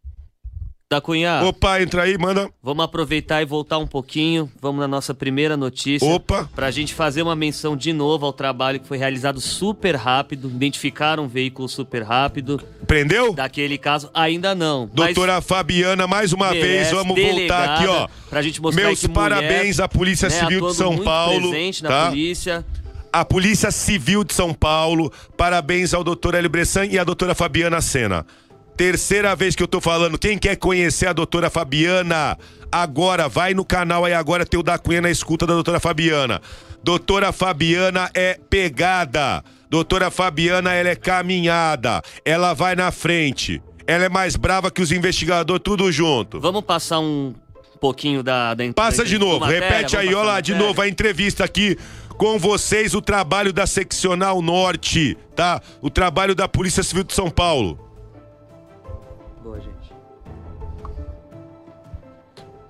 Da Cunha. Opa, entra aí, manda. Vamos aproveitar e voltar um pouquinho. Vamos na nossa primeira notícia. Opa. Pra gente fazer uma menção de novo ao trabalho que foi realizado super rápido. Identificaram um veículo super rápido. Prendeu? Daquele caso, ainda não. mas Doutora Fabiana, mais uma merece, vez, vamos voltar aqui, ó. Pra gente mostrar Meus que mulher, parabéns à Polícia né, Civil de São muito Paulo. presente na tá? polícia. A Polícia Civil de São Paulo. Parabéns ao doutor Hélio Bressan e à doutora Fabiana Sena. Terceira vez que eu tô falando. Quem quer conhecer a doutora Fabiana, agora vai no canal aí agora tem o da Cunha na escuta da doutora Fabiana. Doutora Fabiana é pegada. Doutora Fabiana, ela é caminhada. Ela vai na frente. Ela é mais brava que os investigadores, tudo junto. Vamos passar um pouquinho da, da Passa de novo, matéria, repete aí, olha lá, de novo a entrevista aqui com vocês, o trabalho da Seccional Norte, tá? O trabalho da Polícia Civil de São Paulo.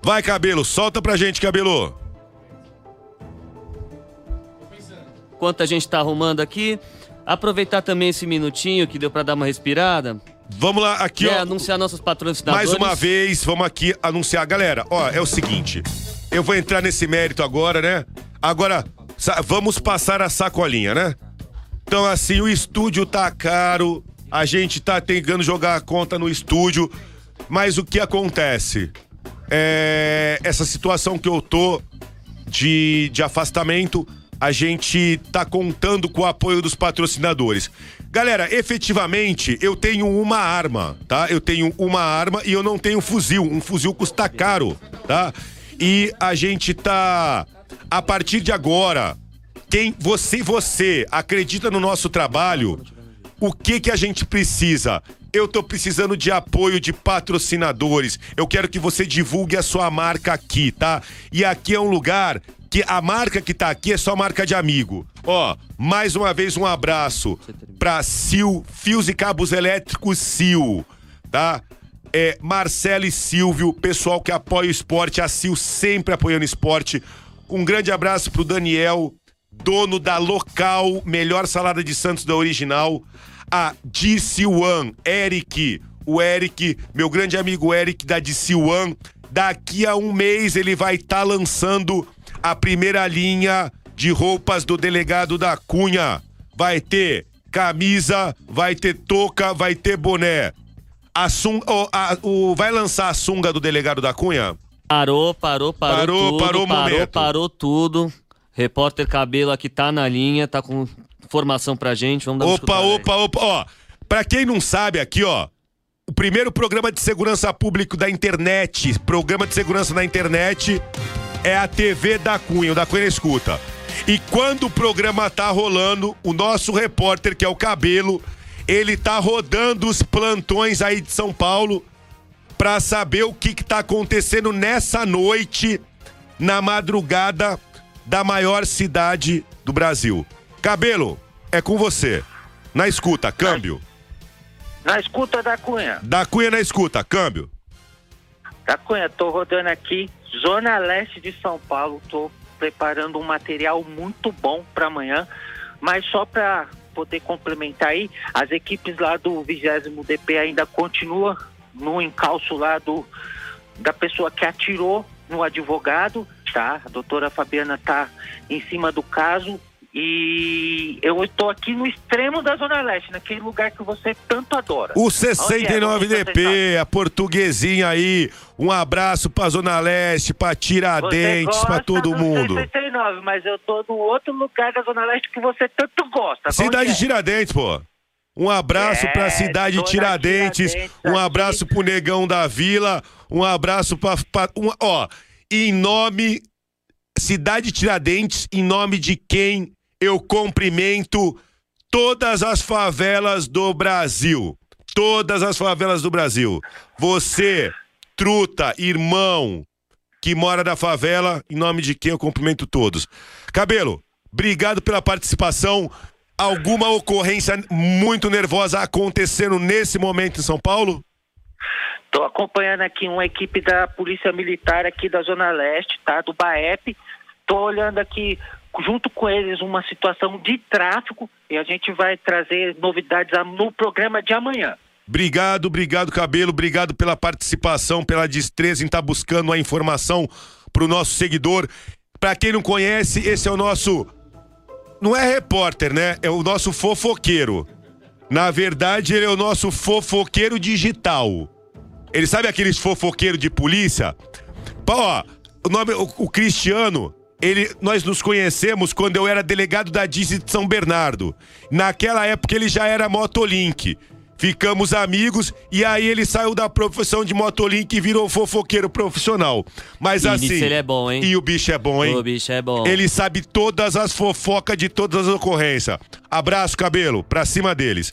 Vai, Cabelo, solta pra gente, Cabelo. Enquanto a gente tá arrumando aqui, aproveitar também esse minutinho que deu pra dar uma respirada. Vamos lá, aqui, né, ó. anunciar nossos patrocinadores. Mais uma vez, vamos aqui anunciar. Galera, ó, é o seguinte. Eu vou entrar nesse mérito agora, né? Agora, vamos passar a sacolinha, né? Então, assim, o estúdio tá caro, a gente tá tentando jogar a conta no estúdio, mas o que acontece? É, essa situação que eu tô de, de afastamento, a gente tá contando com o apoio dos patrocinadores. Galera, efetivamente, eu tenho uma arma, tá? Eu tenho uma arma e eu não tenho fuzil. Um fuzil custa caro, tá? E a gente tá. A partir de agora, quem você você acredita no nosso trabalho, o que que a gente precisa? Eu tô precisando de apoio de patrocinadores. Eu quero que você divulgue a sua marca aqui, tá? E aqui é um lugar que a marca que tá aqui é só marca de amigo. Ó, mais uma vez um abraço pra Sil, Fios e Cabos Elétricos Sil, tá? É Marcelo e Silvio, pessoal que apoia o esporte, a Sil sempre apoiando o esporte. Um grande abraço pro Daniel, dono da local melhor salada de Santos da original, a DC One, Eric. o Eric, meu grande amigo Eric da DC One. Daqui a um mês ele vai estar lançando a primeira linha de roupas do delegado da Cunha. Vai ter camisa, vai ter touca, vai ter boné. A oh, a, o, vai lançar a sunga do delegado da Cunha? Parou, parou, parou. Parou, tudo, parou parou, momento. parou tudo. Repórter Cabelo aqui tá na linha, tá com informação pra gente. Vamos dar uma Opa, escutada aí. opa, opa, ó. Pra quem não sabe aqui, ó, o primeiro programa de segurança público da internet, programa de segurança na internet, é a TV da Cunha, o da Cunha escuta. E quando o programa tá rolando, o nosso repórter, que é o Cabelo, ele tá rodando os plantões aí de São Paulo pra saber o que que tá acontecendo nessa noite, na madrugada da maior cidade do Brasil. Cabelo, é com você. Na escuta, câmbio. Na escuta da Cunha. Da Cunha na escuta, câmbio. Da Cunha, tô rodando aqui, Zona Leste de São Paulo. Tô preparando um material muito bom para amanhã. Mas só para poder complementar aí, as equipes lá do 20 DP ainda continuam no encalço lá do, da pessoa que atirou no advogado, tá? A doutora Fabiana tá em cima do caso. E eu estou aqui no extremo da Zona Leste, naquele lugar que você tanto adora. O Onde é? 69 Onde você DP, a portuguesinha aí. Um abraço pra Zona Leste, pra Tiradentes, pra todo mundo. 69, mas eu tô no outro lugar da Zona Leste que você tanto gosta. Cidade é? de Tiradentes, pô. Um abraço É, pra cidade Tiradentes, Tiradentes um abraço pro Negão da Vila, um abraço pra. pra- um- ó, em nome. Cidade de Tiradentes, em nome de quem eu cumprimento todas as favelas do Brasil. Todas as favelas do Brasil. Você, truta, irmão, que mora na favela, em nome de quem eu cumprimento todos. Cabelo, obrigado pela participação. Alguma ocorrência muito nervosa acontecendo nesse momento em São Paulo? Tô acompanhando aqui uma equipe da Polícia Militar aqui da Zona Leste, tá? Do BAEP. Tô olhando aqui junto com eles uma situação de tráfico e a gente vai trazer novidades no programa de amanhã. Obrigado, obrigado, Cabelo. Obrigado pela participação, pela destreza em estar buscando a informação pro nosso seguidor. Pra quem não conhece, esse é o nosso. Não é repórter, né? É o nosso fofoqueiro. Na verdade, ele é o nosso fofoqueiro digital. Ele sabe aqueles fofoqueiros de polícia? Pô, ó, o nome, o, o Cristiano, ele, nós nos conhecemos quando eu era delegado da DIS de São Bernardo. Naquela época ele já era Motolink. Ficamos amigos e aí ele saiu da profissão de Motolink e virou fofoqueiro profissional. Mas E assim. ele é bom, hein? E o bicho é bom, hein? O bicho é bom. Ele sabe todas as fofocas de todas as ocorrências. Abraço, cabelo, pra cima deles.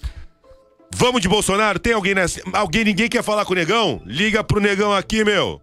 Vamos de Bolsonaro? Tem alguém nessa. Alguém, ninguém quer falar com o negão? Liga pro negão aqui, meu.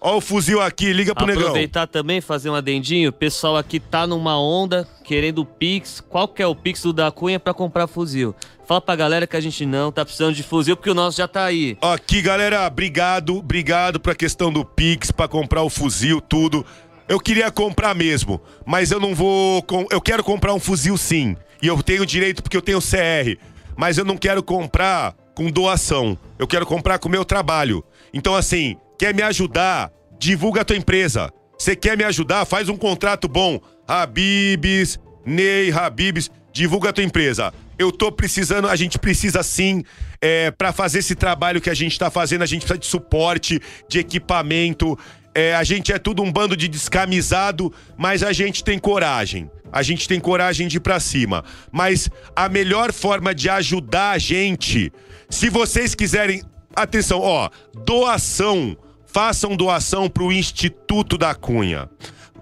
Ó o fuzil aqui, liga pro negão. Aproveitar também, fazer um adendinho. O pessoal aqui tá numa onda querendo o Pix. Qual que é o Pix do da Cunha pra comprar fuzil? Fala pra galera que a gente não tá precisando de fuzil porque o nosso já tá aí. Aqui, galera, obrigado, obrigado pra questão do Pix, pra comprar o fuzil, tudo. Eu queria comprar mesmo, mas eu não vou. com- Eu quero comprar um fuzil sim. E eu tenho direito porque eu tenho CR. Mas eu não quero comprar com doação. Eu quero comprar com o meu trabalho. Então, assim, quer me ajudar? Divulga a tua empresa. Você quer me ajudar? Faz um contrato bom. Habibs, Ney, Habibs, divulga a tua empresa. Eu tô precisando, a gente precisa sim, é, para fazer esse trabalho que a gente tá fazendo, a gente precisa de suporte, de equipamento. É, a gente é tudo um bando de descamisado, mas a gente tem coragem. A gente tem coragem de ir pra cima. Mas a melhor forma de ajudar a gente, se vocês quiserem. Atenção, ó, doação. Façam doação pro Instituto da Cunha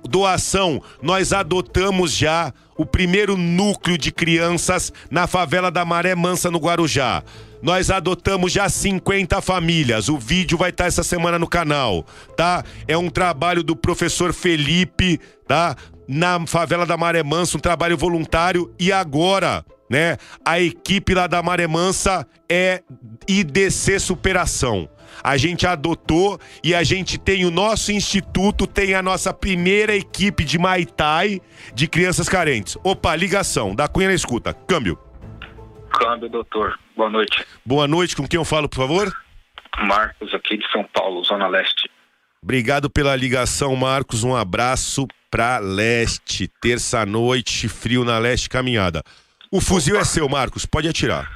doação, nós adotamos já o primeiro núcleo de crianças na favela da Maré Mansa, no Guarujá. Nós adotamos já 50 famílias. O vídeo vai estar essa semana no canal, tá? É um trabalho do professor Felipe, tá? Na favela da Maré Mansa, um trabalho voluntário. E agora, né? A equipe lá da Maré Mansa é IDC Superação. A gente adotou e a gente tem o nosso instituto, tem a nossa primeira equipe de Muay Thai de crianças carentes. Opa, ligação, da Cunha na escuta. Câmbio. Câmbio, doutor. Boa noite. Boa noite, com quem eu falo, por favor? Marcos, aqui de São Paulo, Zona Leste. Obrigado pela ligação, Marcos. Um abraço pra leste. Terça-noite, frio na leste, caminhada. O fuzil é seu, Marcos. Pode atirar.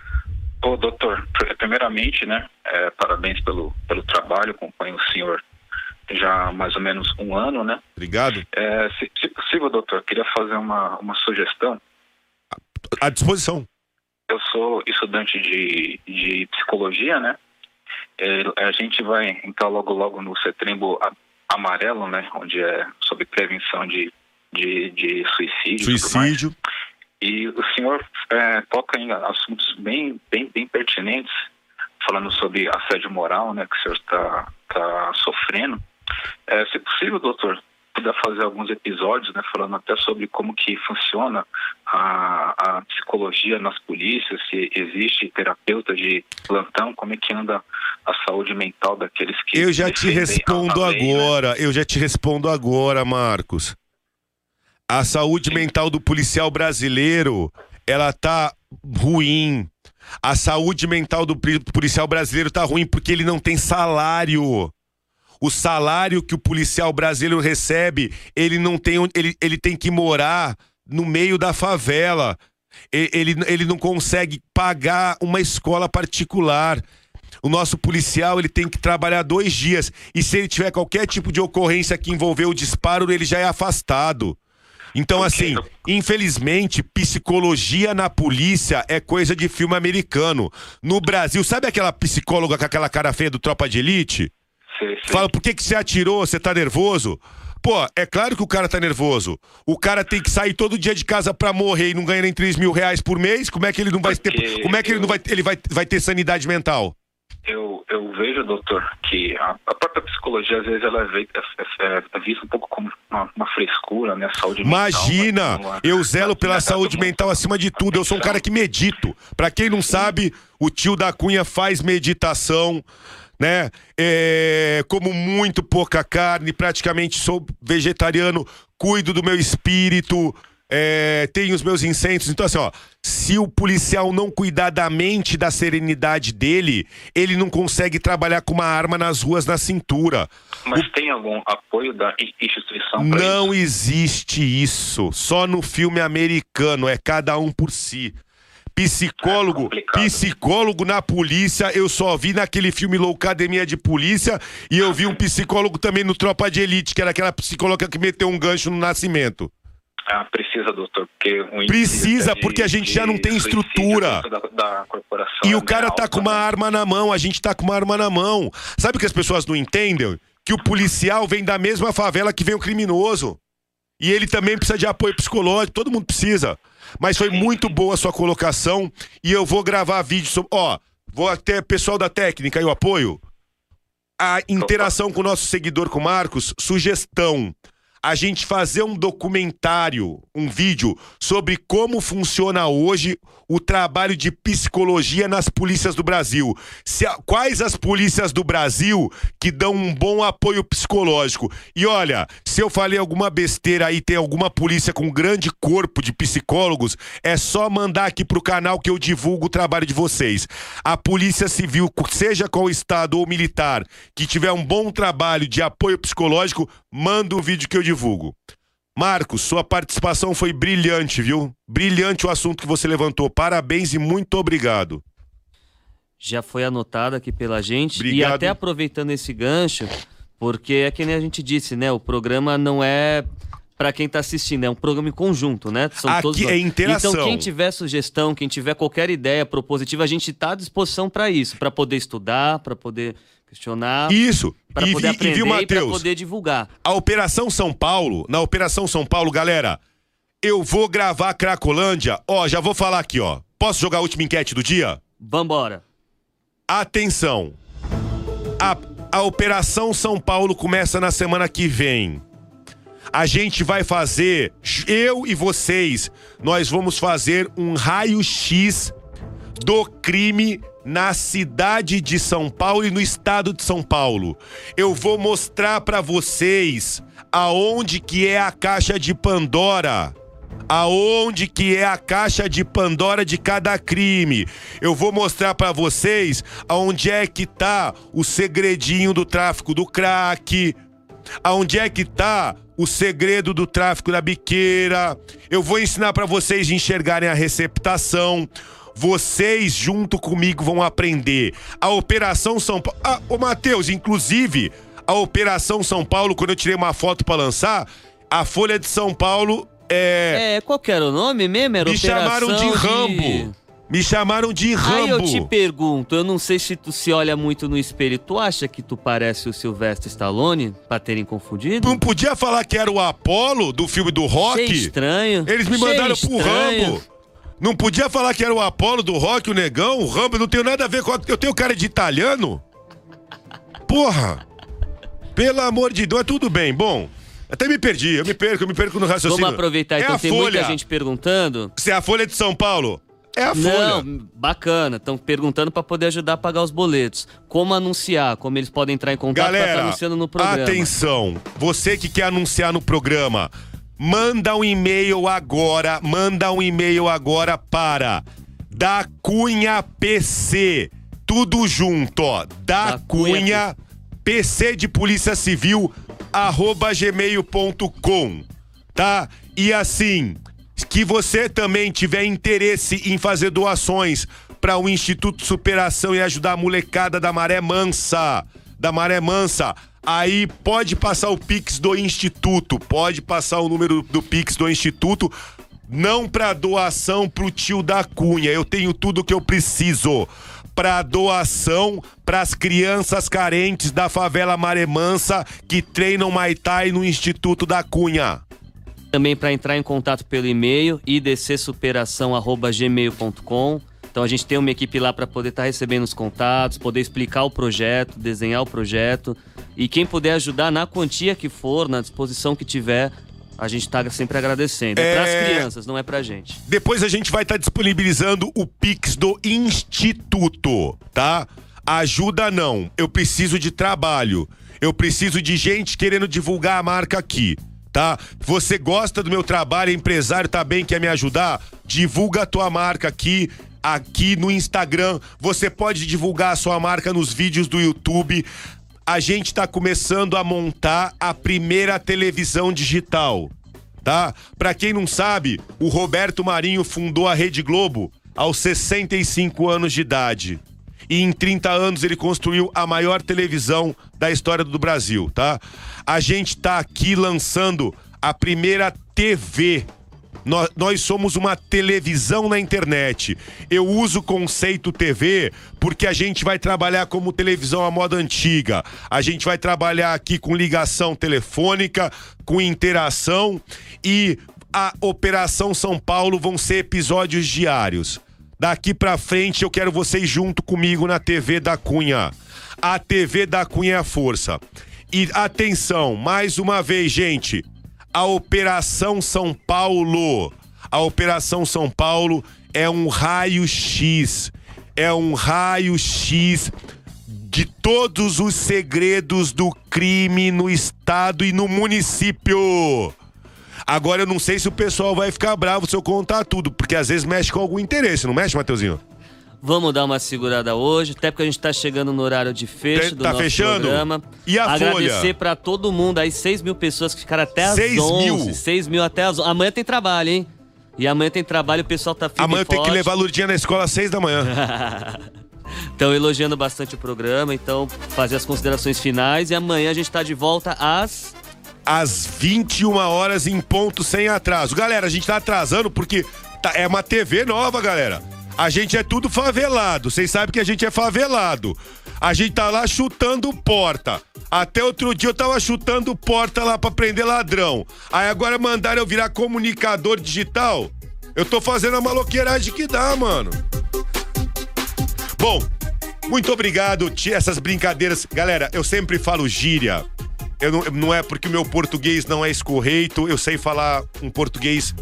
Ô, doutor, pr- primeiramente, né, é, parabéns pelo, pelo trabalho, acompanho o senhor já há mais ou menos um ano, né? Obrigado. É, se, se possível, doutor, queria fazer uma, uma sugestão. À disposição. Eu sou estudante de, de psicologia, né? É, a gente vai entrar logo logo no setembro amarelo, né? Onde é sobre prevenção de, de, de suicídio. Suicídio. E o senhor é, toca em assuntos bem, bem, bem pertinentes, falando sobre assédio moral, né, que o senhor está tá sofrendo. É, se possível, doutor, puder fazer alguns episódios, né, falando até sobre como que funciona a, a psicologia nas polícias, se existe terapeuta de plantão, como é que anda a saúde mental daqueles que Eu já te respondo lei, né? agora. Eu já te respondo agora, Marcos. A saúde mental do policial brasileiro, ela tá ruim. A saúde mental do policial brasileiro tá ruim porque ele não tem salário. O salário que o policial brasileiro recebe, ele não tem ele, ele tem que morar no meio da favela. Ele, ele não consegue pagar uma escola particular. O nosso policial ele tem que trabalhar dois dias. E se ele tiver qualquer tipo de ocorrência que envolver o disparo, ele já é afastado. Então, assim, infelizmente, psicologia na polícia é coisa de filme americano. No Brasil, sabe aquela psicóloga com aquela cara feia do Tropa de Elite? Fala, por que, que você atirou? Você tá nervoso? Pô, é claro que o cara tá nervoso. O cara tem que sair todo dia de casa pra morrer e não ganha nem 3 mil reais por mês. Como é que ele não vai ter. Como é que ele não vai, ele vai, vai ter sanidade mental? Eu, eu vejo, doutor, que a, a própria psicologia, às vezes, ela é, ve- é- é- é vista um pouco como uma, uma frescura, né? Saúde Imagina! mental. mas- Eu zelo pela saúde mental acima de tudo. Eu sou um cara que medito. Pra quem não sabe, o tio da Cunha faz meditação, né? É, como muito pouca carne, praticamente sou vegetariano, cuido do meu espírito. É, tenho os meus incêndios. Então, assim, ó, se o policial não cuidar da mente, da serenidade dele, ele não consegue trabalhar com uma arma nas ruas na cintura. Mas tem algum apoio da instituição Não existe isso. Só no filme americano. É cada um por si. Psicólogo, psicólogo na polícia, eu só vi naquele filme Loucademia de Polícia e eu vi um psicólogo também no Tropa de Elite, que era aquela psicóloga que meteu um gancho no nascimento. Ah, precisa, doutor, porque índice Precisa, de- porque a gente já não tem estrutura. Da, da corporação E é o cara tá com uma né? arma na mão, a gente tá com uma arma na mão. Sabe o que as pessoas não entendem? Que o policial vem da mesma favela que vem o criminoso. E ele também precisa de apoio psicológico, todo mundo precisa. Mas foi muito boa a sua colocação e eu vou gravar vídeo sobre. Ó, vou até pessoal da técnica e o apoio. A interação com o nosso seguidor, com o Marcos, sugestão. A gente fazer um documentário, um vídeo sobre como funciona hoje o trabalho de psicologia nas polícias do Brasil. Se quais as polícias do Brasil que dão um bom apoio psicológico? E olha, se eu falei alguma besteira aí, tem alguma polícia com grande corpo de psicólogos, é só mandar aqui pro canal que eu divulgo o trabalho de vocês. A Polícia Civil, seja qual estado ou militar, que tiver um bom trabalho de apoio psicológico, manda o vídeo que eu divulgo. Marcos, sua participação foi brilhante, viu? Brilhante o assunto que você levantou. Parabéns e muito obrigado. Já foi anotado aqui pela gente. E Obrigado. até aproveitando esse gancho, porque é que nem a gente disse, né? O programa não é para quem tá assistindo, é um programa em conjunto, né? São Aqui todos é interação. Então, quem tiver sugestão, quem tiver qualquer ideia propositiva, a gente tá à disposição para isso, para poder estudar, para poder questionar. Isso. Para E poder vi- e aprender viu, e para Matheus? poder divulgar. A Operação São Paulo, na Operação São Paulo, galera, eu vou gravar Cracolândia. Ó, já vou falar aqui, ó. Posso jogar a última enquete do dia? Vambora. Atenção. A, a Operação São Paulo começa na semana que vem. A gente vai fazer, eu e vocês, nós vamos fazer um raio-x do crime na cidade de São Paulo e no estado de São Paulo. Eu vou mostrar pra vocês aonde que é a caixa de Pandora. aonde que é a caixa de Pandora de cada crime. Eu vou mostrar para vocês aonde é que tá o segredinho do tráfico do crack, aonde é que tá o segredo do tráfico da biqueira. Eu vou ensinar para vocês enxergarem a receptação. Vocês, junto comigo, vão aprender. A Operação São Paulo. Ah, ô Matheus, inclusive, a Operação São Paulo, quando eu tirei uma foto para lançar, a Folha de São Paulo é. É, qual que era o nome mesmo? Era Me chamaram de Operação Rambo. Me chamaram de Rambo. Aí eu te pergunto, eu não sei se tu se olha muito no espelho, tu acha que tu parece o Sylvester Stallone, pra terem confundido? Não podia falar que era o Apollo do filme do Rock? Achei estranho. Eles me Achei mandaram pro estranho. Rambo. Não podia falar que era o Apollo do Rock, o Negão, o Rambo, não tenho nada a ver com. Eu tenho cara de italiano? Porra! Pelo amor de Deus, é tudo bem. Bom, até me perdi, eu me perco, eu me perco no raciocínio. Vamos aproveitar, é então a tem Folha. muita gente perguntando. Se é a Folha de São Paulo, é a Folha. Não, bacana. Estão perguntando pra poder ajudar a pagar os boletos. Como anunciar, como eles podem entrar em contato estar Galera, anunciando no programa. atenção. Você que quer anunciar no programa, manda um e-mail agora, manda um e-mail agora para da Cunha PC. Tudo junto, ó. Da, Cunha PC de Polícia Civil arroba gmail.com, tá? E assim, que você também tiver interesse em fazer doações para o Instituto Superação e ajudar a molecada da Maré Mansa, da Maré Mansa, aí pode passar o Pix do Instituto, pode passar o número do Pix do Instituto, não para doação pro tio da Cunha. Eu tenho tudo que eu preciso para doação para as crianças carentes da favela Maré Mansa que treinam Muay Thai no Instituto da Cunha. Também para entrar em contato pelo e-mail idcsuperação@gmail.com. Então a gente tem uma equipe lá para poder estar recebendo os contatos, poder explicar o projeto, desenhar o projeto e quem puder ajudar na quantia que for, na disposição que tiver, a gente tá sempre agradecendo. É, É. para as crianças, não é pra gente. Depois a gente vai estar disponibilizando o Pix do Instituto, tá? Ajuda não. Eu preciso de trabalho. Eu preciso de gente querendo divulgar a marca aqui, tá? Você gosta do meu trabalho, empresário, tá bem, quer me ajudar? Divulga a tua marca aqui, aqui no Instagram. Você pode divulgar a sua marca nos vídeos do YouTube. A gente tá começando a montar a primeira televisão digital tá? Pra quem não sabe, o Roberto Marinho fundou a Rede Globo aos 65 anos de idade. E em 30 anos ele construiu a maior televisão da história do Brasil, tá? A gente tá aqui lançando a primeira TV. Nós, nós somos uma televisão na internet. Eu uso o conceito TV porque a gente vai trabalhar como televisão à moda antiga. A gente vai trabalhar aqui com ligação telefônica, com interação e a Operação São Paulo vão ser episódios diários. Daqui pra frente eu quero vocês junto comigo na TV da Cunha. A TV da Cunha é a força. E atenção, mais uma vez, gente, a Operação São Paulo. A Operação São Paulo é um raio-x. É um raio-x de todos os segredos do crime no estado e no município. Agora eu não sei se o pessoal vai ficar bravo se eu contar tudo, porque às vezes mexe com algum interesse, não mexe, Mateuzinho? Vamos dar uma segurada hoje, até porque a gente tá chegando no horário de fecho Tá- do tá nosso fechando? programa. E a Agradecer Folha? pra todo mundo aí, 6 mil pessoas que ficaram até às Seis 11. mil? 6 mil até às 11. Amanhã tem trabalho, hein? E amanhã tem trabalho, o pessoal tá firme Amanhã tenho que levar a Lurdinha na escola às seis da manhã. (laughs) Estão elogiando bastante o programa, então fazer as considerações finais e amanhã a gente tá de volta às às 21 horas em ponto sem atraso. Galera, a gente tá atrasando porque tá- é uma TV nova, galera. A gente é tudo favelado. Vocês sabem que a gente é favelado. A gente tá lá chutando porta. Até outro dia eu tava chutando porta lá pra prender ladrão. Aí agora mandaram eu virar comunicador digital. Eu tô fazendo a maloqueiragem que dá, mano. Bom, muito obrigado, tia, essas brincadeiras. Galera, eu sempre falo gíria. Eu não, não é porque o meu português não é escorreito, eu sei falar um português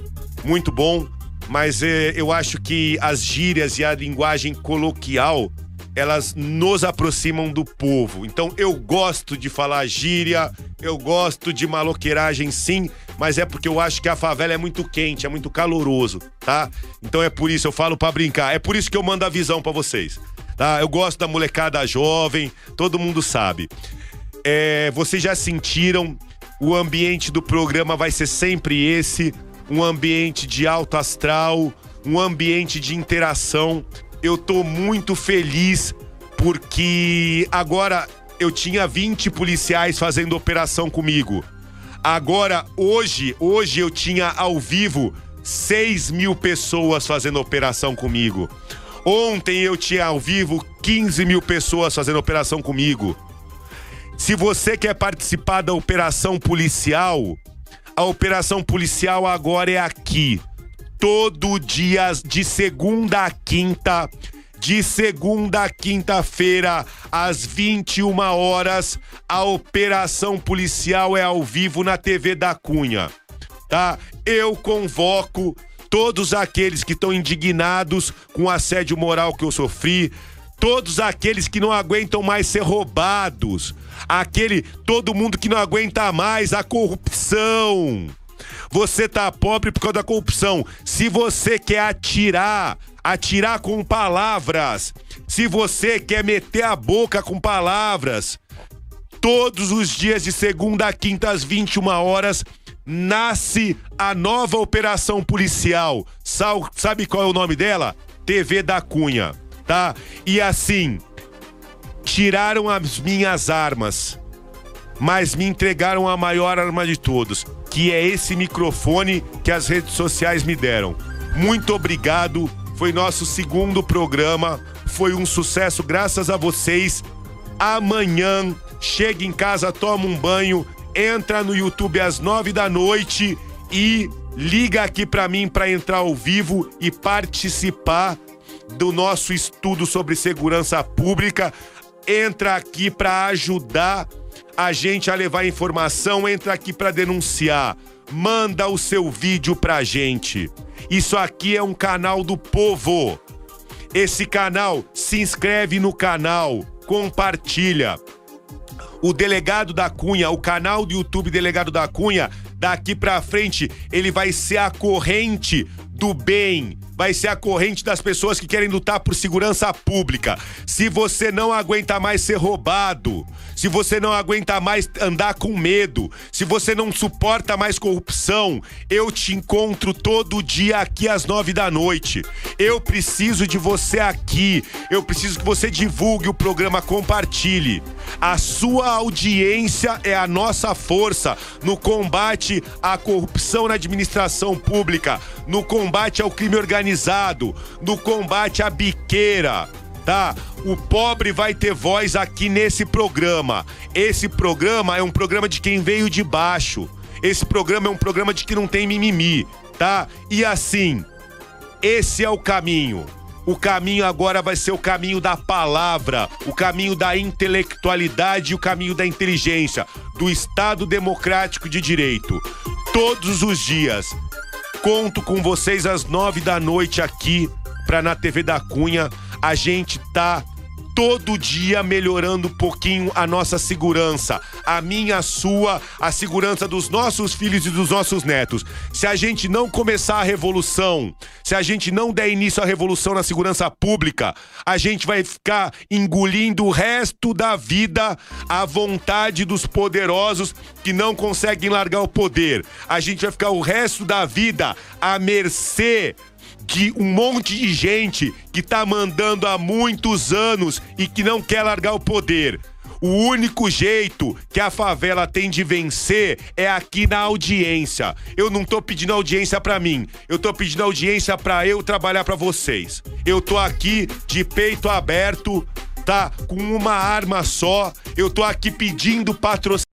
muito bom, mas eh, eu acho que as gírias e a linguagem coloquial elas nos aproximam do povo. Então eu gosto de falar gíria, eu gosto de maloqueiragem sim, mas é porque eu acho que a favela é muito quente, é muito caloroso, tá? Então é por isso eu falo para brincar. É por isso que eu mando a visão para vocês. Tá? Eu gosto da molecada jovem, todo mundo sabe. É, vocês já sentiram o ambiente do programa vai ser sempre esse, um ambiente de alto astral, um ambiente de interação. Eu tô muito feliz porque agora eu tinha 20 policiais fazendo operação comigo. Agora, hoje, hoje eu tinha ao vivo 6 mil pessoas fazendo operação comigo. Ontem eu tinha ao vivo 15 mil pessoas fazendo operação comigo. Se você quer participar da operação policial, a operação policial agora é aqui. Todo dia, de segunda a quinta, de segunda a quinta-feira, às 21 horas, a operação policial é ao vivo na TV da Cunha. Tá? Eu convoco todos aqueles que estão indignados com o assédio moral que eu sofri, todos aqueles que não aguentam mais ser roubados, aquele todo mundo que não aguenta mais a corrupção. Você tá pobre por causa da corrupção. Se você quer atirar, atirar com palavras. Se você quer meter a boca com palavras, todos os dias de segunda a quinta às 21 horas nasce a nova operação policial. Sabe qual é o nome dela? TV da Cunha, tá? E assim, tiraram as minhas armas, mas me entregaram a maior arma de todos, que é esse microfone que as redes sociais me deram. Muito obrigado. Foi nosso segundo programa. Foi um sucesso graças a vocês. Amanhã, chega em casa, toma um banho, entra no YouTube às nove da noite e liga aqui para mim para entrar ao vivo e participar do nosso estudo sobre segurança pública. Entra aqui para ajudar a gente a levar informação, entra aqui para denunciar. Manda o seu vídeo pra gente. Isso aqui é um canal do povo. Esse canal, se inscreve no canal, compartilha. O delegado da Cunha, o canal do YouTube Delegado da Cunha, daqui pra frente, ele vai ser a corrente do bem, vai ser a corrente das pessoas que querem lutar por segurança pública. Se você não aguenta mais ser roubado, se você não aguenta mais andar com medo, se você não suporta mais corrupção, eu te encontro todo dia aqui às nove da noite. Eu preciso de você aqui. Eu preciso que você divulgue o programa, compartilhe. A sua audiência é a nossa força no combate à corrupção na administração pública, no combate ao crime organizado no combate à biqueira, tá? O pobre vai ter voz aqui nesse programa. Esse programa é um programa de quem veio de baixo. Esse programa é um programa de que não tem mimimi, tá? E assim, esse é o caminho. O caminho agora vai ser o caminho da palavra, o caminho da intelectualidade o caminho da inteligência, do Estado democrático de direito. Todos os dias, Conto com vocês às nove da noite aqui pra na TV da Cunha. A gente tá todo dia melhorando um pouquinho a nossa segurança, a minha, a sua, a segurança dos nossos filhos e dos nossos netos. Se a gente não começar a revolução, se a gente não der início à revolução na segurança pública, a gente vai ficar engolindo o resto da vida a vontade dos poderosos que não conseguem largar o poder. A gente vai ficar o resto da vida à mercê de um monte de gente que tá mandando há muitos anos e que não quer largar o poder. O único jeito que a favela tem de vencer é aqui na audiência. Eu não tô pedindo audiência para mim, eu tô pedindo audiência para eu trabalhar para vocês. Eu tô aqui de peito aberto, tá? Com uma arma só. Eu tô aqui pedindo patrocínio